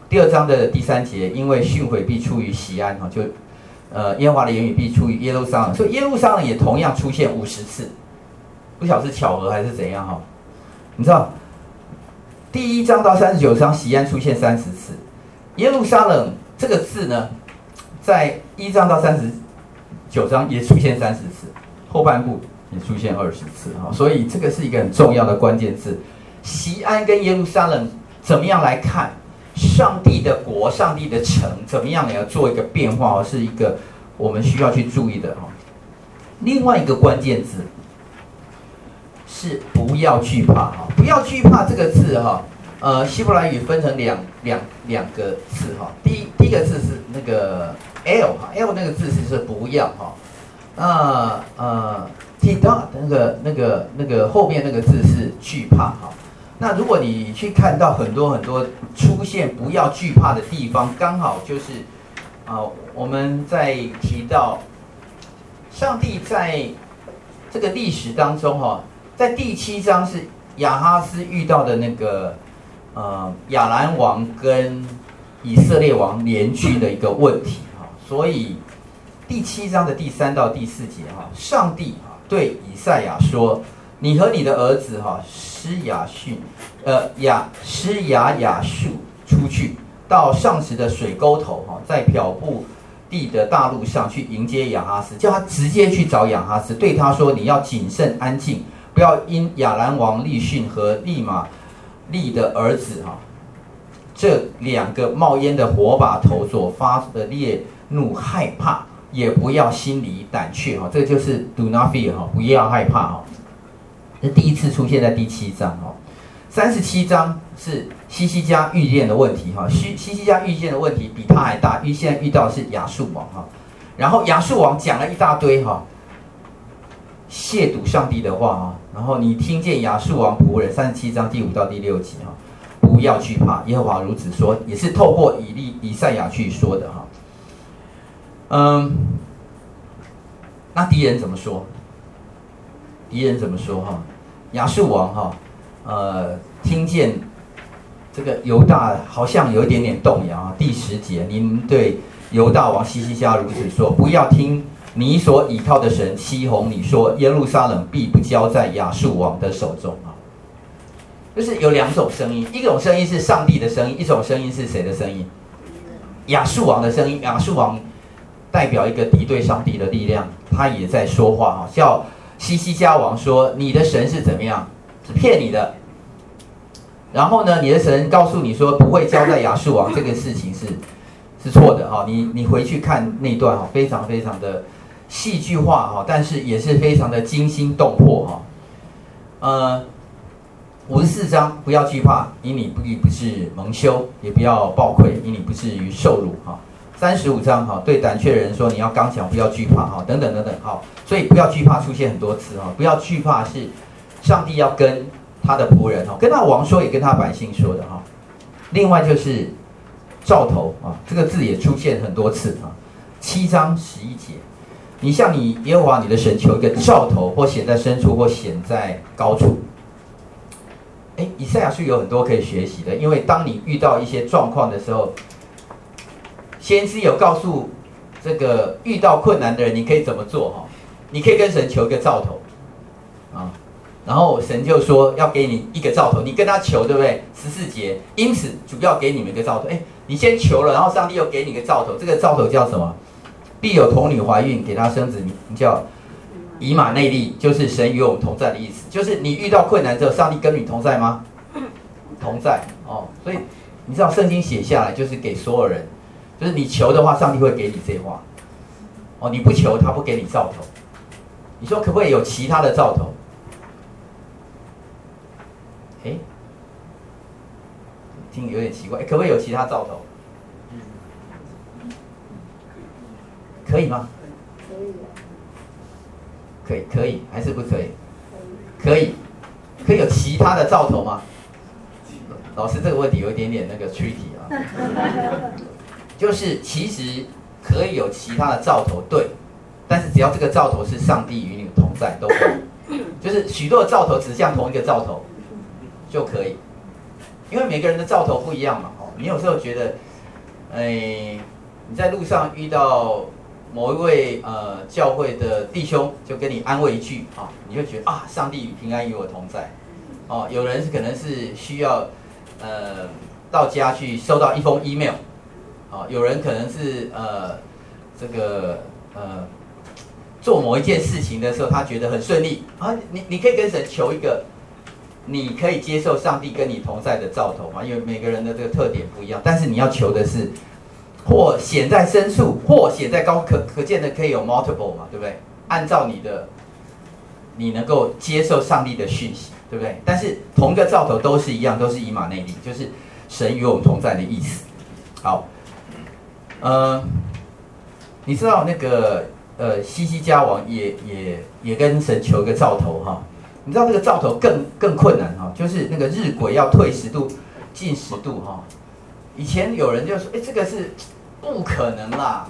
第二章的第三节，因为训诲必出于喜安哈，就呃耶和华的言语必出于耶路撒冷，所以耶路撒冷也同样出现五十次。不晓得是巧合还是怎样哈？你知道，第一章到三十九章，西安出现三十次，耶路撒冷这个字呢，在一章到三十九章也出现三十次，后半部也出现二十次哈。所以这个是一个很重要的关键字。西安跟耶路撒冷怎么样来看上帝的国、上帝的城怎么样也要做一个变化，是一个我们需要去注意的哈。另外一个关键字。是不要惧怕哈，不要惧怕这个字哈，呃，希伯来语分成两两两个字哈，第一第一个字是那个 l 哈，l 那个字是是不要哈，那呃，t 到那个那个那个后面那个字是惧怕哈，那如果你去看到很多很多出现不要惧怕的地方，刚好就是啊，我们在提到上帝在这个历史当中哈。在第七章是亚哈斯遇到的那个呃亚兰王跟以色列王联军的一个问题哈，所以第七章的第三到第四节哈，上帝啊对以赛亚说：“你和你的儿子哈施雅逊，呃雅施雅雅述出去到上池的水沟头哈，在漂布地的大路上去迎接亚哈斯，叫他直接去找亚哈斯，对他说：你要谨慎安静。”不要因亚兰王利逊和利玛利的儿子哈，这两个冒烟的火把头所发的烈怒害怕，也不要心里胆怯哈。这就是 do not fear 哈，不要害怕哈。这第一次出现在第七章哈，三十七章是西西家遇见的问题哈。希希西家遇见的问题比他还大，因为现在遇到的是亚述王哈。然后亚述王讲了一大堆哈。亵渎上帝的话啊，然后你听见亚述王仆人三十七章第五到第六节哈，不要惧怕，耶和华如此说，也是透过以利以赛亚去说的哈。嗯，那敌人怎么说？敌人怎么说哈？亚述王哈，呃，听见这个犹大好像有一点点动摇啊。第十节，您对犹大王西西家如此说，不要听。你所倚靠的神欺哄你说，耶路撒冷必不交在亚述王的手中啊！就是有两种声音，一种声音是上帝的声音，一种声音是谁的声音？亚述王的声音。亚述王代表一个敌对上帝的力量，他也在说话哈，叫西西家王说：“你的神是怎么样？是骗你的。”然后呢，你的神告诉你说不会交在亚述王，这个事情是是错的哈。你你回去看那段哈，非常非常的。戏剧化哈，但是也是非常的惊心动魄哈。呃，五十四章不要惧怕，因你不不是蒙羞，也不要抱愧，因你不至于受辱哈。三十五章哈，对胆怯的人说，你要刚强，不要惧怕哈，等等等等哈。所以不要惧怕出现很多次哈，不要惧怕是上帝要跟他的仆人哈，跟他王说，也跟他百姓说的哈。另外就是兆头啊，这个字也出现很多次啊，七章十一节。你向你耶和华你的神求一个兆头，或显在深处，或显在高处。诶，以赛亚书有很多可以学习的，因为当你遇到一些状况的时候，先知有告诉这个遇到困难的人，你可以怎么做哈？你可以跟神求一个兆头啊，然后神就说要给你一个兆头，你跟他求，对不对？十四节，因此主要给你们一个兆头。诶，你先求了，然后上帝又给你一个兆头，这个兆头叫什么？必有童女怀孕，给她生子，名叫以马内利，就是神与我们同在的意思。就是你遇到困难之后，上帝跟你同在吗？同在哦。所以你知道圣经写下来就是给所有人，就是你求的话，上帝会给你这话。哦，你不求，他不给你兆头。你说可不可以有其他的兆头？诶，听有点奇怪，可不可以有其他兆头？可以吗？可以，可以，还是不可以？可以，可以有其他的兆头吗？老师，这个问题有一点点那个 tricky 啊，就是其实可以有其他的兆头，对，但是只要这个兆头是上帝与你同在都可以，就是许多的兆头指向同一个兆头就可以，因为每个人的兆头不一样嘛。哦，你有时候觉得，哎，你在路上遇到。某一位呃教会的弟兄就跟你安慰一句啊，你就觉得啊，上帝与平安与我同在。哦，有人是可能是需要呃到家去收到一封 email，啊，有人可能是呃这个呃做某一件事情的时候，他觉得很顺利啊。你你可以跟神求一个，你可以接受上帝跟你同在的兆头嘛，因为每个人的这个特点不一样，但是你要求的是。或显在深处，或显在高，可可见的可以有 multiple 嘛，对不对？按照你的，你能够接受上帝的讯息，对不对？但是同一个兆头都是一样，都是以马内利，就是神与我们同在的意思。好，呃，你知道那个呃西西家王也也也跟神求一个兆头哈，你知道这个兆头更更困难哈，就是那个日晷要退十度，进十度哈。以前有人就说，哎，这个是。不可能啦！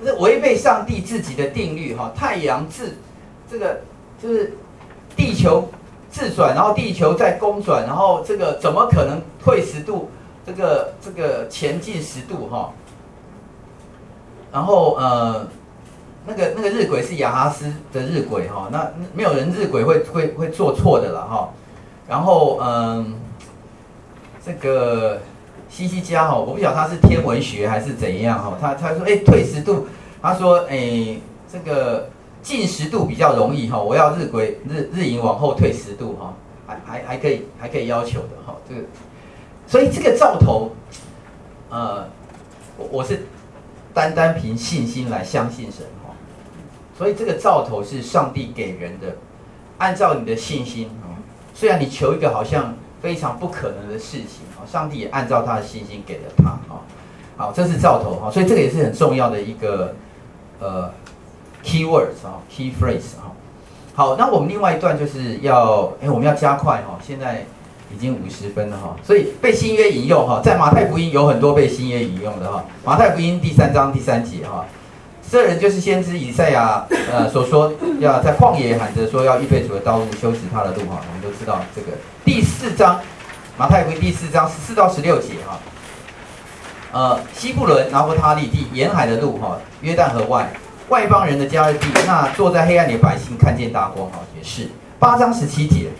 这是违背上帝自己的定律哈。太阳自这个就是地球自转，然后地球再公转，然后这个怎么可能退十度？这个这个前进十度哈。然后呃，那个那个日晷是亚哈斯的日晷哈，那没有人日晷会会会做错的了哈。然后嗯，这个。西西家哈，我不晓得他是天文学还是怎样哈，他他说哎退十度，他说哎这个进十度比较容易哈，我要日晷日日影往后退十度哈，还还还可以还可以要求的哈，这个，所以这个兆头，呃，我我是单单凭信心来相信神哈，所以这个兆头是上帝给人的，按照你的信心啊，虽然你求一个好像。非常不可能的事情啊！上帝也按照他的信心给了他啊。好，这是兆头哈，所以这个也是很重要的一个呃 key words 啊，key phrase 啊。好，那我们另外一段就是要哎，我们要加快哈，现在已经五十分了哈，所以被新约引用哈，在马太福音有很多被新约引用的哈。马太福音第三章第三节哈，这人就是先知以赛亚呃所说，要在旷野喊着说要预备主的道路，修直他的路哈。我们都知道这个。第四章，马太福音第四章十四到十六节哈，呃，西布伦、拿弗他利地沿海的路哈，约旦河外外邦人的迦勒地，那坐在黑暗里的百姓看见大光哈，也是八章十七节，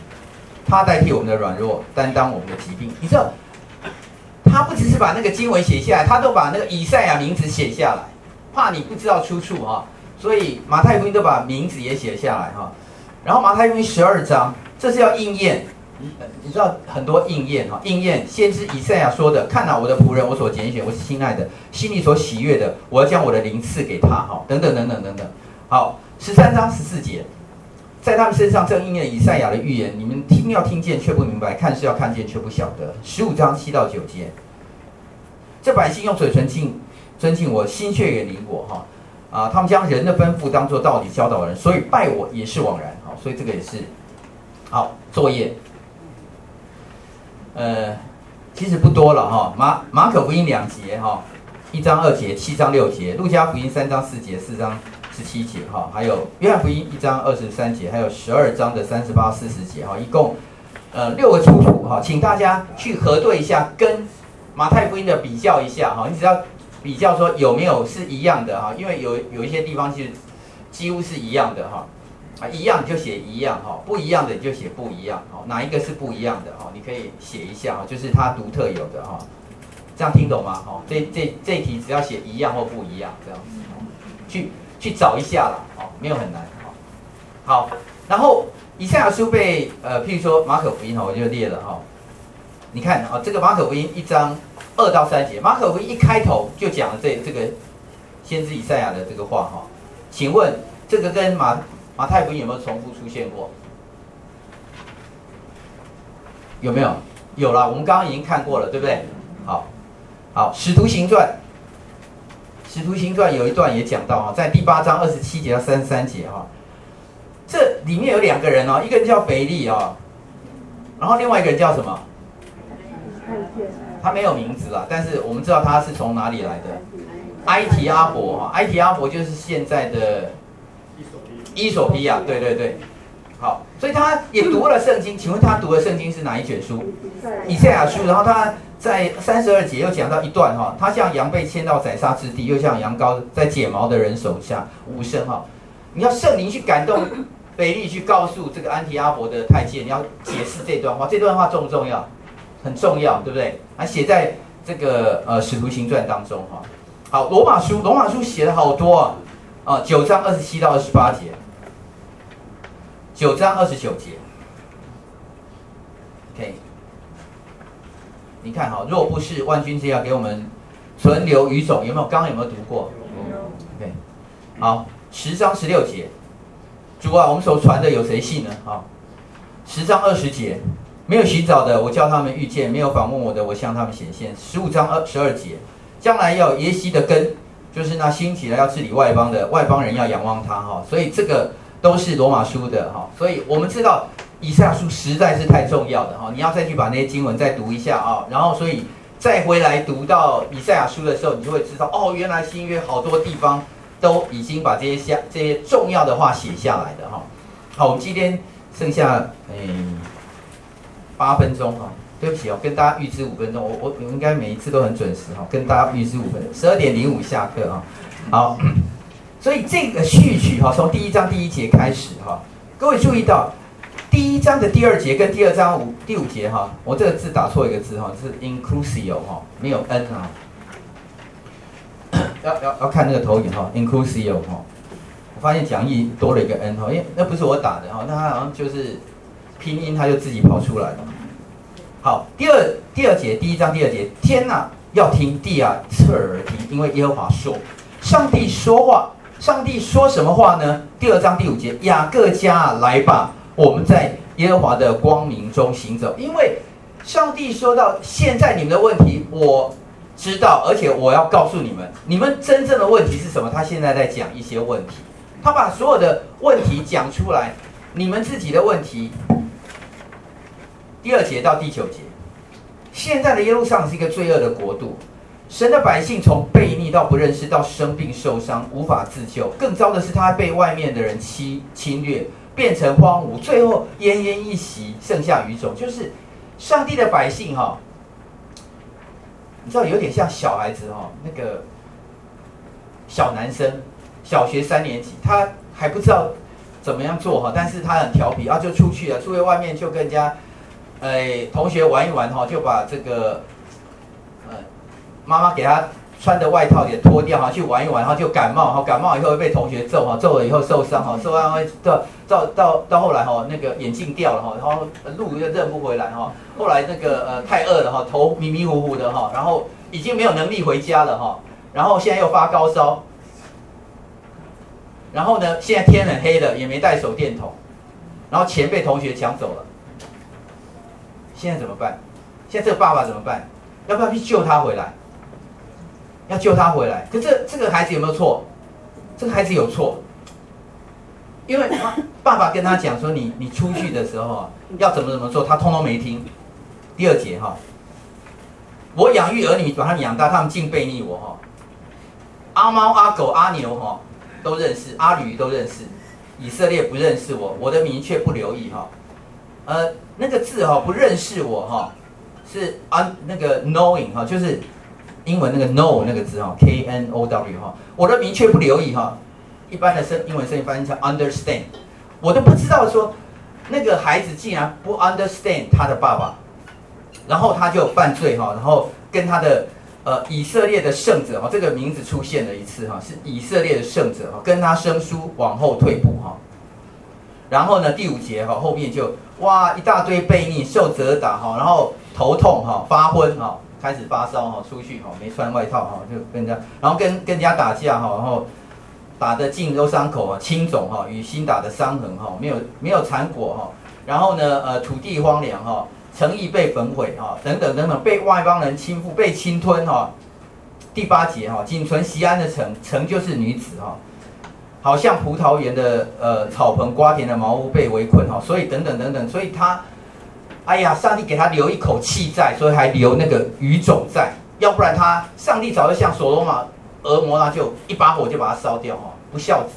他代替我们的软弱，担当我们的疾病。你知道，他不只是把那个经文写下来，他都把那个以赛亚名字写下来，怕你不知道出处哈，所以马太福音都把名字也写下来哈。然后马太福音十二章，这是要应验。你知道很多应验哈，应验先知以赛亚说的，看哪，我的仆人，我所拣选，我是亲爱的，心里所喜悦的，我要将我的灵赐给他哈，等等等等等等。好，十三章十四节，在他们身上正应验以赛亚的预言，你们听要听见却不明白，看是要看见却不晓得。十五章七到九节，这百姓用嘴唇敬尊敬我，心却远离我哈啊，他们将人的吩咐当作道理教导人，所以拜我也是枉然好，所以这个也是好作业。呃，其实不多了哈。马马可福音两节哈，一章二节，七章六节；路加福音三章四节，四章十七节哈。还有约翰福音一章二十三节，还有十二章的三十八、四十节哈。一共呃六个出处哈，请大家去核对一下，跟马太福音的比较一下哈。你只要比较说有没有是一样的哈，因为有有一些地方其实几乎是一样的哈。啊，一样就写一样哈，不一样的你就写不一样哈。哪一个是不一样的哈？你可以写一下哈，就是它独特有的哈。这样听懂吗？哈，这这这题只要写一样或不一样这样子，去去找一下啦，哦，没有很难，好，然后以赛亚书被呃，譬如说马可福音哈，我就列了哈，你看啊，这个马可福音一章二到三节，马可福音一开头就讲了这这个先知以赛亚的这个话哈，请问这个跟马马太福音有没有重复出现过？有没有？有了，我们刚刚已经看过了，对不对？好，好，使徒行传。《使徒行传》有一段也讲到啊，在第八章二十七节到三十三节哈，这里面有两个人哦，一个人叫腓力啊，然后另外一个人叫什么？他没有名字啊，但是我们知道他是从哪里来的？埃提阿伯哈，埃提阿伯就是现在的衣索比亚，对对对，好，所以他也读了圣经，请问他读的圣经是哪一卷书？以赛亚书，然后他。在三十二节又讲到一段哈，他像羊被牵到宰杀之地，又像羊羔在剪毛的人手下无声哈。你要圣灵去感动 腓力去告诉这个安提阿伯的太监，你要解释这段话，这段话重不重要？很重要，对不对？还写在这个呃使徒行传当中哈。好，罗马书罗马书写了好多啊，啊九章二十七到二十八节，九章二十九节，OK。你看哈，若不是万军之要给我们存留余种，有没有？刚刚有没有读过？有。OK，好，十章十六节，主啊，我们所传的有谁信呢？好，十章二十节，没有寻找的，我叫他们遇见；没有访问我的，我向他们显现。十五章二十二节，将来要耶西的根，就是那兴起来要治理外邦的外邦人要仰望他哈。所以这个都是罗马书的哈。所以我们知道。以赛亚书实在是太重要的哈，你要再去把那些经文再读一下啊，然后所以再回来读到以赛亚书的时候，你就会知道哦，原来新约好多地方都已经把这些下这些重要的话写下来的哈。好，我们今天剩下诶八分钟哈，对不起哦，跟大家预支五分钟，我我应该每一次都很准时哈，跟大家预支五分钟，十二点零五下课啊。好，所以这个序曲哈，从第一章第一节开始哈，各位注意到。第一章的第二节跟第二章五第五节哈，我这个字打错一个字哈，是 inclusio 哈，没有 n 啊，要要要看那个投影哈，inclusio 哈，我发现讲义多了一个 n 哈，因为那不是我打的哈，那它好像就是拼音，它就自己跑出来了。好，第二第二节第一章第二节，天呐，要听，地啊侧耳听，因为耶和华说，上帝说话，上帝说什么话呢？第二章第五节，雅各家来吧。我们在耶和华的光明中行走，因为上帝说到现在你们的问题我知道，而且我要告诉你们，你们真正的问题是什么？他现在在讲一些问题，他把所有的问题讲出来，你们自己的问题。第二节到第九节，现在的耶路撒冷是一个罪恶的国度，神的百姓从悖逆到不认识，到生病受伤，无法自救，更糟的是他被外面的人欺侵略。变成荒芜，最后奄奄一息，剩下余种。就是上帝的百姓哈，你知道有点像小孩子哈，那个小男生，小学三年级，他还不知道怎么样做哈，但是他很调皮啊，就出去了，出去外面就跟人家，哎，同学玩一玩哈，就把这个，妈妈给他。穿的外套也脱掉哈，去玩一玩，然后就感冒哈，感冒以后被同学揍哈，揍了以后受伤哈，受伤到到到到后来哈，那个眼镜掉了哈，然后路又认不回来哈，后来那个呃太饿了哈，头迷迷糊糊的哈，然后已经没有能力回家了哈，然后现在又发高烧，然后呢，现在天很黑了，也没带手电筒，然后钱被同学抢走了，现在怎么办？现在这个爸爸怎么办？要不要去救他回来？要救他回来，可这这个孩子有没有错？这个孩子有错，因为他爸爸跟他讲说，你你出去的时候啊，要怎么怎么做，他通通没听。第二节哈，我养育儿女，把他们养大，他们竟背逆我哈。阿猫阿狗阿牛哈都认识，阿驴都认识，以色列不认识我，我的名却不留意哈。呃，那个字哈不认识我哈，是 un 那个 knowing 哈，就是。英文那个 know 那个字哈，K N O W 哈，我都明确不留意哈。一般的声英文声音翻译成 understand，我都不知道说那个孩子竟然不 understand 他的爸爸，然后他就犯罪哈，然后跟他的呃以色列的圣者哈，这个名字出现了一次哈，是以色列的圣者哈，跟他生疏往后退步哈。然后呢，第五节哈后面就哇一大堆悖逆，受责打哈，然后头痛哈，发昏哈，开始发烧哈，出去哈没穿外套哈，就跟人家，然后跟跟人家打架哈，然后打得尽都伤口啊，青肿哈，与新打的伤痕哈，没有没有产果哈。然后呢，呃，土地荒凉哈，城邑被焚毁哈，等等等等，被外邦人侵覆，被侵吞哈。第八节哈，仅存西安的城，城就是女子哈，好像葡萄园的呃草棚，瓜田的茅屋被围困哈，所以等等等等，所以他，哎呀，上帝给他留一口气在，所以还留那个余种在，要不然他上帝早就像所罗马、蛾摩拉就一把火就把它烧掉哈，不孝子，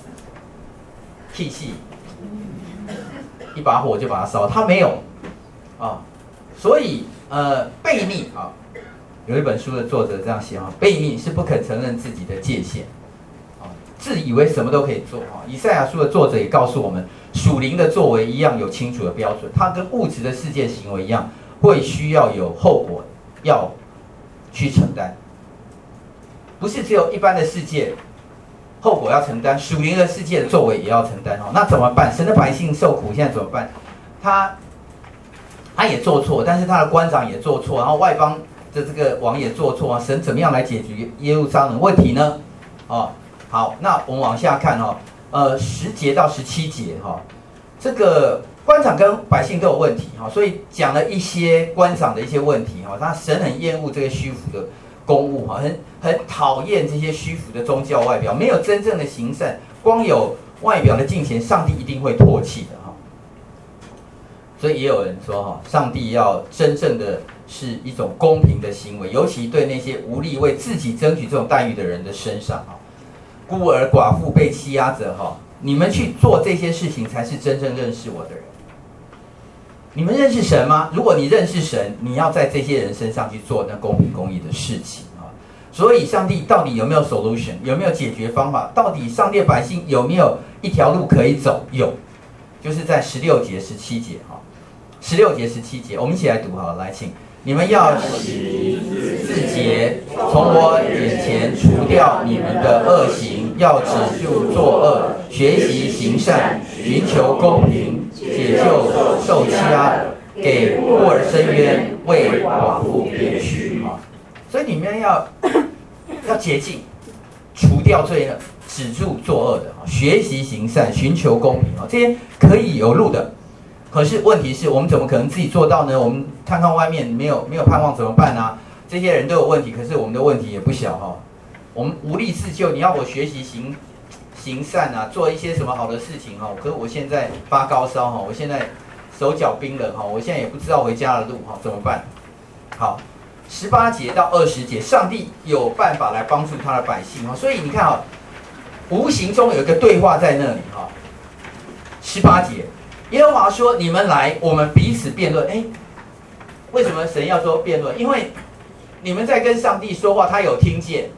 屁气。一把火就把它烧，他没有啊，所以呃悖逆啊，有一本书的作者这样写啊，悖逆是不肯承认自己的界限啊，自以为什么都可以做啊。以赛亚书的作者也告诉我们，属灵的作为一样有清楚的标准，它跟物质的世界行为一样，会需要有后果要去承担，不是只有一般的世界。后果要承担，属灵的世界的作为也要承担哦。那怎么办？神的百姓受苦，现在怎么办？他他也做错，但是他的官长也做错，然后外邦的这个王也做错啊。神怎么样来解决耶路撒冷问题呢？哦，好，那我们往下看哦。呃，十节到十七节哈，这个官场跟百姓都有问题哈，所以讲了一些官场的一些问题哈。他神很厌恶这个虚浮的。公务哈，很很讨厌这些虚浮的宗教外表，没有真正的行善，光有外表的敬虔，上帝一定会唾弃的哈。所以也有人说哈，上帝要真正的是一种公平的行为，尤其对那些无力为自己争取这种待遇的人的身上哈，孤儿寡妇被欺压着哈，你们去做这些事情才是真正认识我的人。你们认识神吗？如果你认识神，你要在这些人身上去做那公平公义的事情啊。所以，上帝到底有没有 solution？有没有解决方法？到底上帝百姓有没有一条路可以走？有，就是在十六节、十七节哈。十六节、十七节，我们一起来读哈。来，请你们要洗自洁，从我眼前除掉你们的恶行，要止住作恶，学习行善，寻求公平。解救受欺压，给孤儿伸冤，为寡妇辨屈啊！所以你们要要洁净，除掉罪恶，止住作恶的啊！学习行善，寻求公平啊！这些可以有路的。可是问题是我们怎么可能自己做到呢？我们看看外面没有没有盼望怎么办呢、这些人都有问题，可是我们的问题也不小哈。我们无力自救，你要我学习行？行善啊，做一些什么好的事情哈？可是我现在发高烧哈，我现在手脚冰冷哈，我现在也不知道回家的路哈，怎么办？好，十八节到二十节，上帝有办法来帮助他的百姓哈。所以你看哈，无形中有一个对话在那里哈。十八节，耶和华说：“你们来，我们彼此辩论。”哎，为什么神要说辩论？因为你们在跟上帝说话，他有听见。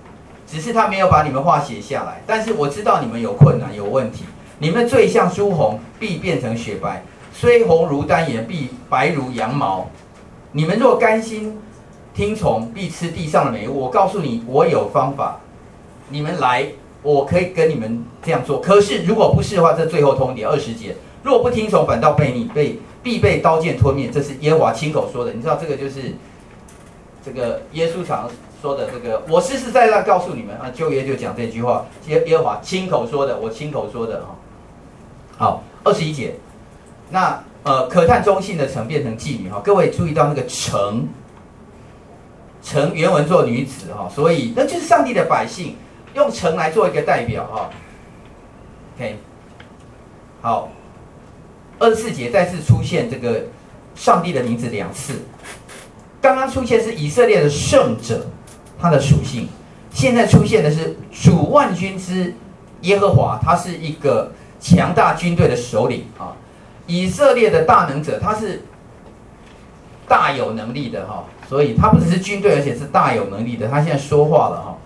只是他没有把你们话写下来，但是我知道你们有困难、有问题。你们罪像朱红，必变成雪白；虽红如丹颜，必白如羊毛。你们若甘心听从，必吃地上的美物。我告诉你，我有方法。你们来，我可以跟你们这样做。可是如果不是的话，这最后通牒二十节：若不听从，反倒悖逆，被必被刀剑吞灭。这是耶和华亲口说的。你知道这个就是这个耶稣常说的这个，我实实在在告诉你们啊，旧约就讲这句话，耶耶和华亲口说的，我亲口说的哈。好，二十一节，那呃，可叹忠信的城变成妓女哈，各位注意到那个城，城原文做女子哈，所以那就是上帝的百姓，用城来做一个代表哈。OK，好，二十四节再次出现这个上帝的名字两次，刚刚出现是以色列的圣者。他的属性，现在出现的是主万军之耶和华，他是一个强大军队的首领啊，以色列的大能者，他是大有能力的哈，所以他不只是军队，而且是大有能力的。他现在说话了哈，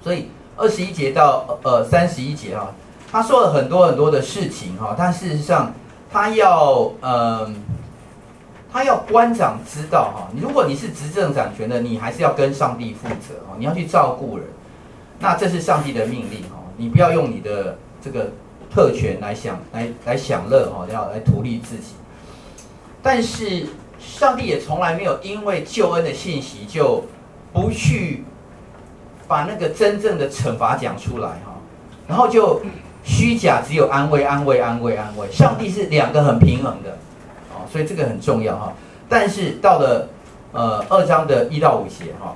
所以二十一节到呃三十一节哈，他说了很多很多的事情哈，但事实上他要嗯、他要官长知道哈，如果你是执政掌权的，你还是要跟上帝负责哦，你要去照顾人，那这是上帝的命令哦，你不要用你的这个特权来享来来享乐哦，要来图利自己。但是上帝也从来没有因为救恩的信息就不去把那个真正的惩罚讲出来哈，然后就虚假只有安慰安慰安慰安慰，上帝是两个很平衡的。哦所以这个很重要哈，但是到了呃二章的一到五节哈，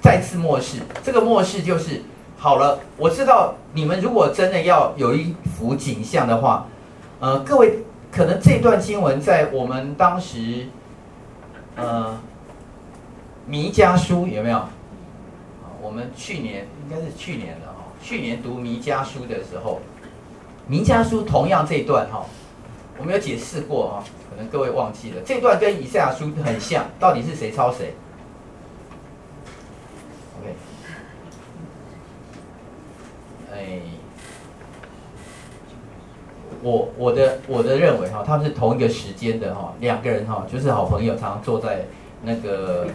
再次默示，这个默示就是好了。我知道你们如果真的要有一幅景象的话，呃，各位可能这段经文在我们当时呃弥迦书有没有？我们去年应该是去年的哈，去年读弥迦书的时候，名家书同样这一段哈，我们有解释过哈。可能各位忘记了，这段跟以赛亚书很像，到底是谁抄谁？OK，哎，我我的我的认为哈，他们是同一个时间的哈，两个人哈，就是好朋友，常常坐在那个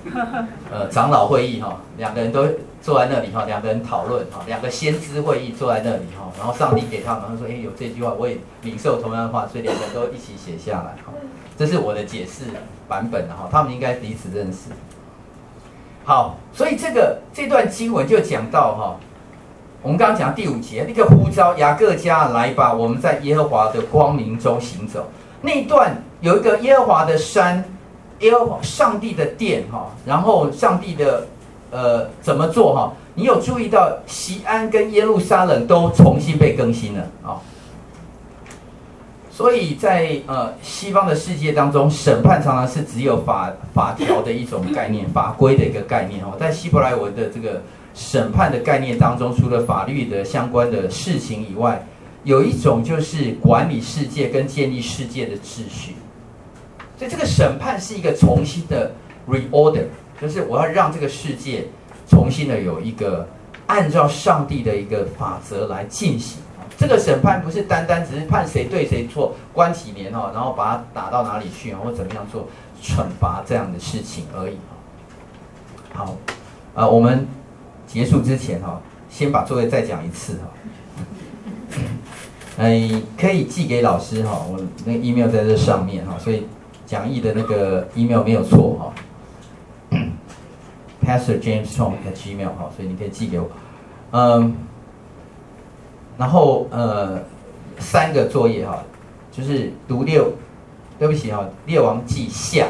呃长老会议哈，两个人都坐在那里哈，两个人讨论哈，两个先知会议坐在那里哈，然后上帝给他们，他说哎有这句话，我也领受同样的话，所以两个人都一起写下来哈。这是我的解释版本哈，他们应该彼此认识。好，所以这个这段经文就讲到哈，我们刚刚讲第五节那个呼召雅各家来吧，我们在耶和华的光明中行走。那一段有一个耶和华的山，耶和上帝的殿哈，然后上帝的呃怎么做哈？你有注意到西安跟耶路撒冷都重新被更新了啊？所以在呃西方的世界当中，审判常常是只有法法条的一种概念，法规的一个概念哦。在希伯来文的这个审判的概念当中，除了法律的相关的事情以外，有一种就是管理世界跟建立世界的秩序。所以这个审判是一个重新的 reorder，就是我要让这个世界重新的有一个按照上帝的一个法则来进行。这个审判不是单单只是判谁对谁错，关几年哈，然后把他打到哪里去，或怎么样做惩罚这样的事情而已。好，啊，我们结束之前哈，先把作业再讲一次哈。哎，可以寄给老师哈，我那个 email 在这上面哈，所以讲义的那个 email 没有错哈。Pastor James Tong 的 email 哈，所以你可以寄给我，嗯。然后呃，三个作业哈，就是读六，对不起哈，列王记下，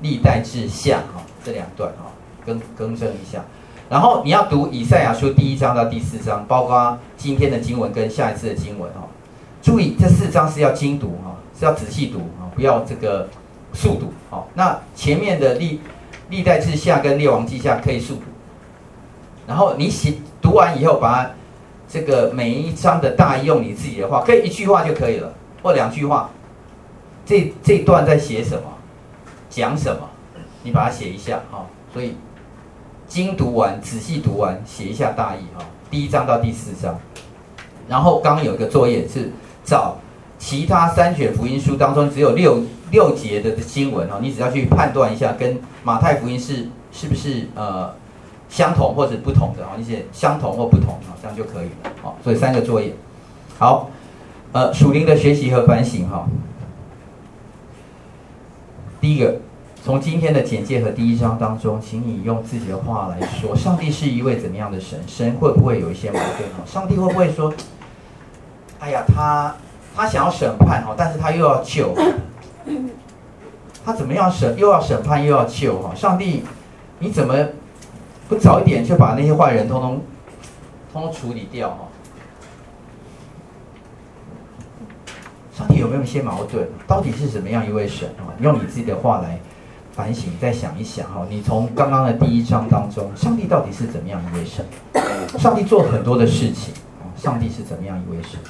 历代志下哈这两段哈，更更正一下。然后你要读以赛亚书第一章到第四章，包括今天的经文跟下一次的经文哈。注意这四章是要精读哈，是要仔细读啊，不要这个速读好。那前面的历历代志下跟列王记下可以速读，然后你写读完以后把。这个每一章的大意用你自己的话，可以一句话就可以了，或两句话。这这段在写什么？讲什么？你把它写一下哈。所以精读完，仔细读完，写一下大意哈。第一章到第四章，然后刚刚有一个作业是找其他三卷福音书当中只有六六节的经文哦，你只要去判断一下，跟马太福音是是不是呃。相同或者不同的哦，一些相同或不同啊，这样就可以了。好，所以三个作业。好，呃，属灵的学习和反省哈。第一个，从今天的简介和第一章当中，请你用自己的话来说，上帝是一位怎么样的神？神会不会有一些矛盾？哈，上帝会不会说，哎呀，他他想要审判哦，但是他又要救，他怎么样审？又要审判又要救哈？上帝，你怎么？不早一点就把那些坏人通通，通通处理掉哈。上帝有没有一些矛盾？到底是怎么样一位神啊？用你自己的话来反省，再想一想哈。你从刚刚的第一章当中，上帝到底是怎么样一位神？上帝做很多的事情，上帝是怎么样一位神？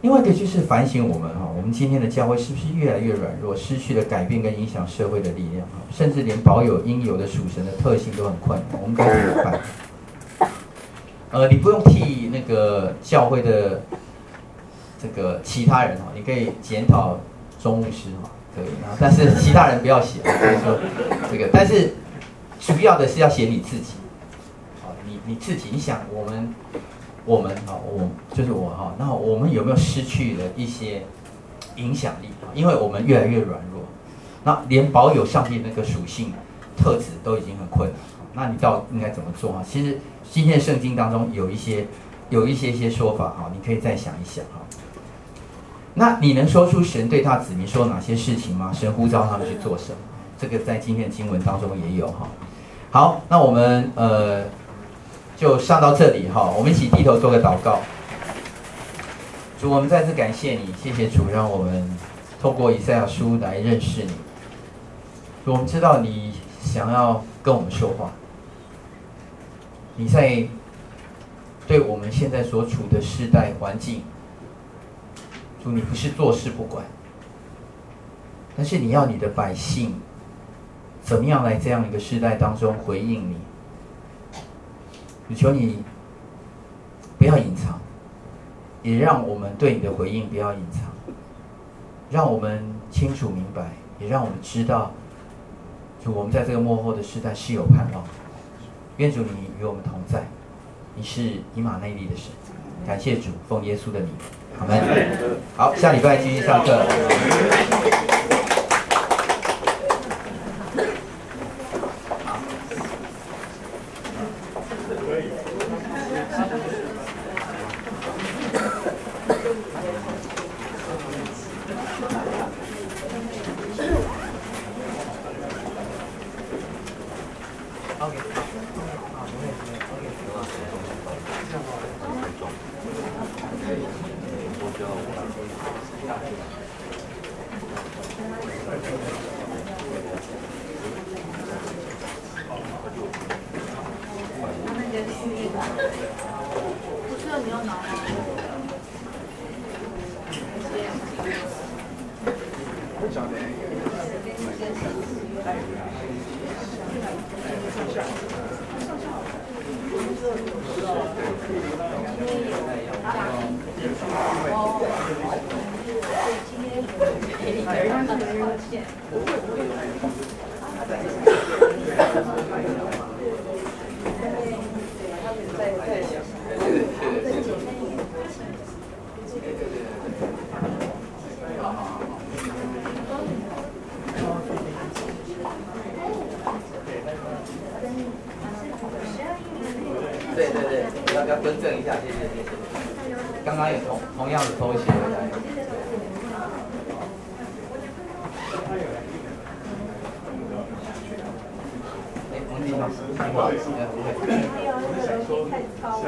另外一个就是反省我们哈，我们今天的教会是不是越来越软弱，失去了改变跟影响社会的力量，甚至连保有应有的属神的特性都很困难，我们该怎么办？呃，你不用替那个教会的这个其他人哈，你可以检讨钟牧师哈，可以，然后但是其他人不要写，所以说这个，但是主要的是要写你自己，好，你你自己，你想我们我们啊，我就是我哈，那我们有没有失去了一些影响力？因为我们越来越软弱，那连保有上帝那个属性特质都已经很困难，那你到应该怎么做啊？其实今天圣经当中有一些有一些些说法哈，你可以再想一想哈。那你能说出神对他子民说哪些事情吗？神呼召他们去做什么？这个在今天的经文当中也有哈。好，那我们呃就上到这里哈，我们一起低头做个祷告。主，我们再次感谢你，谢谢主，让我们透过以赛亚书来认识你。我们知道你想要跟我们说话，你在对我们现在所处的世代环境。主，你不是坐视不管，但是你要你的百姓怎么样来这样一个时代当中回应你？求你不要隐藏，也让我们对你的回应不要隐藏，让我们清楚明白，也让我们知道，主，我们在这个幕后的时代是有盼望。愿主你与我们同在，你是以马内利的神，感谢主，奉耶稣的名。好，好，下礼拜继续上课。对对对，给大家更正一下，谢谢谢谢。他也同同样的偷袭回来。我是，是好。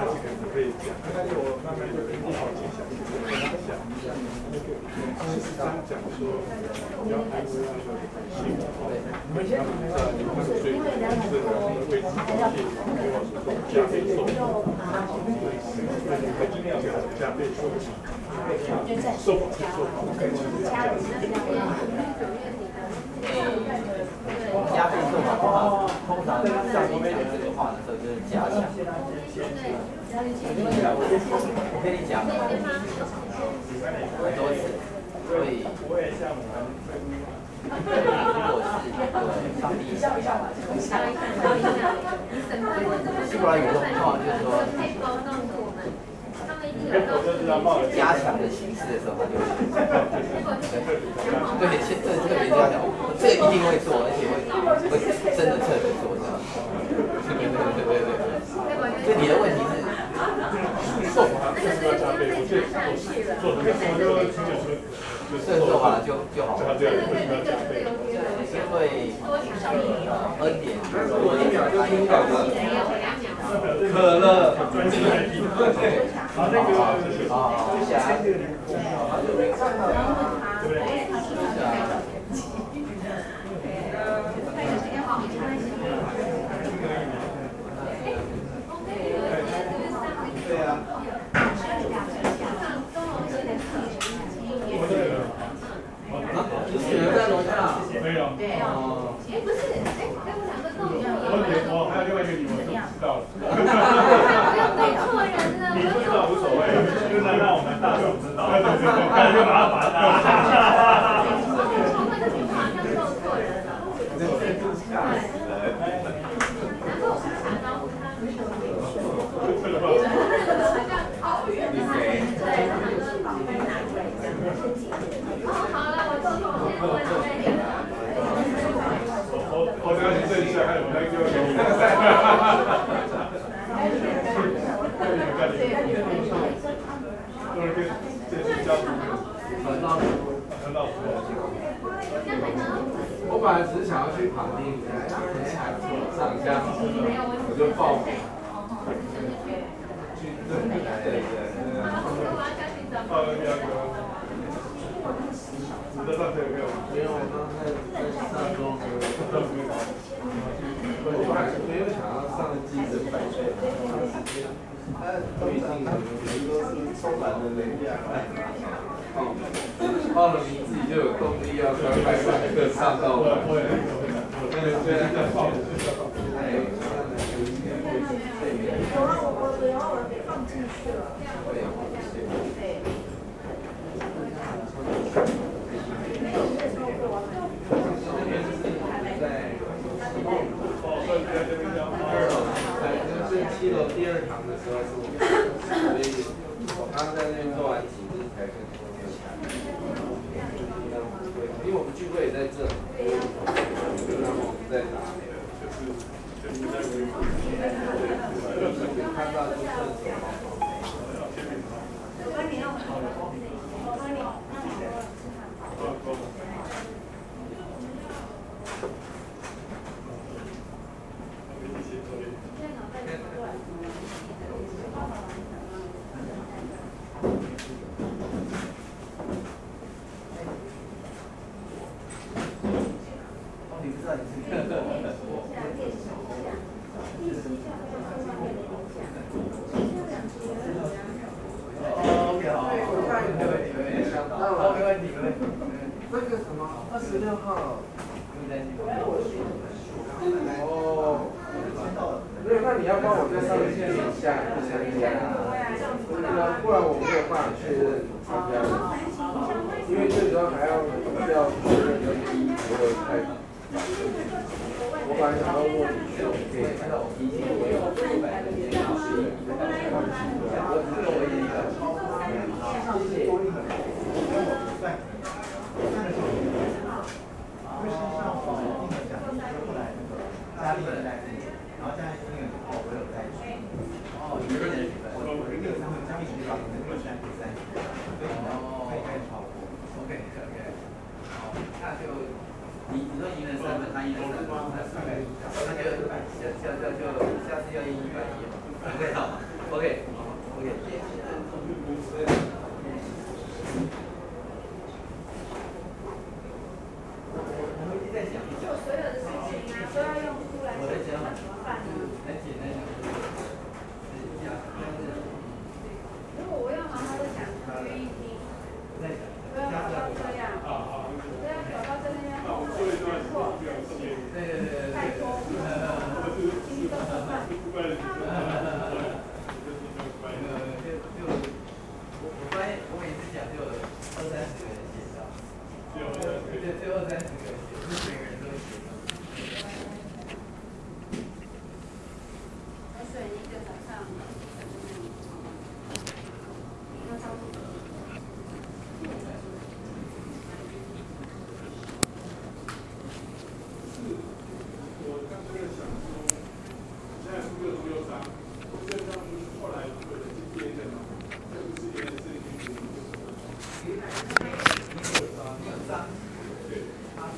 嗯实上讲说，杨老师说，幸福的，每他们的离婚率是因为两次离婚会加倍受，加倍受啊，对，加倍受，就在受保的时候，就是加。倍受啊，通常上面讲这个话的时候就是加强。对，我跟你讲，很多。所以如果是那个上帝想一想吧想一想西瓜有一种状就是说加强的形式的时候他就对现这特别加强这一定会做而且会会真的特别做这样对对对对对所以你的问题是诉讼好像就要交费不做很多这做完了就就好了。对对对，恩典，如一秒就听到了。可乐，好，啊，好。对啊。来只是想要去旁听一下，还不错，上下我就报名。去对对对对。没有，我刚才在上妆，我还是没有想要上精神百岁。他最近可能都是充满了能量。到了你自己就有动力要快快快的。上到。对。对。对。哎，有啊，我我然后我给放进去了。七楼第二堂的时候是我，所以我刚在那边做完体力才跟同学谈。因为我们聚会在这，嗯，OK，好，没问题，没问题，没。个什么，二十六号。然后，一、十、然后后来那，然后，我有再。哦，一个人，我我一个人，然后家里人来了，两个。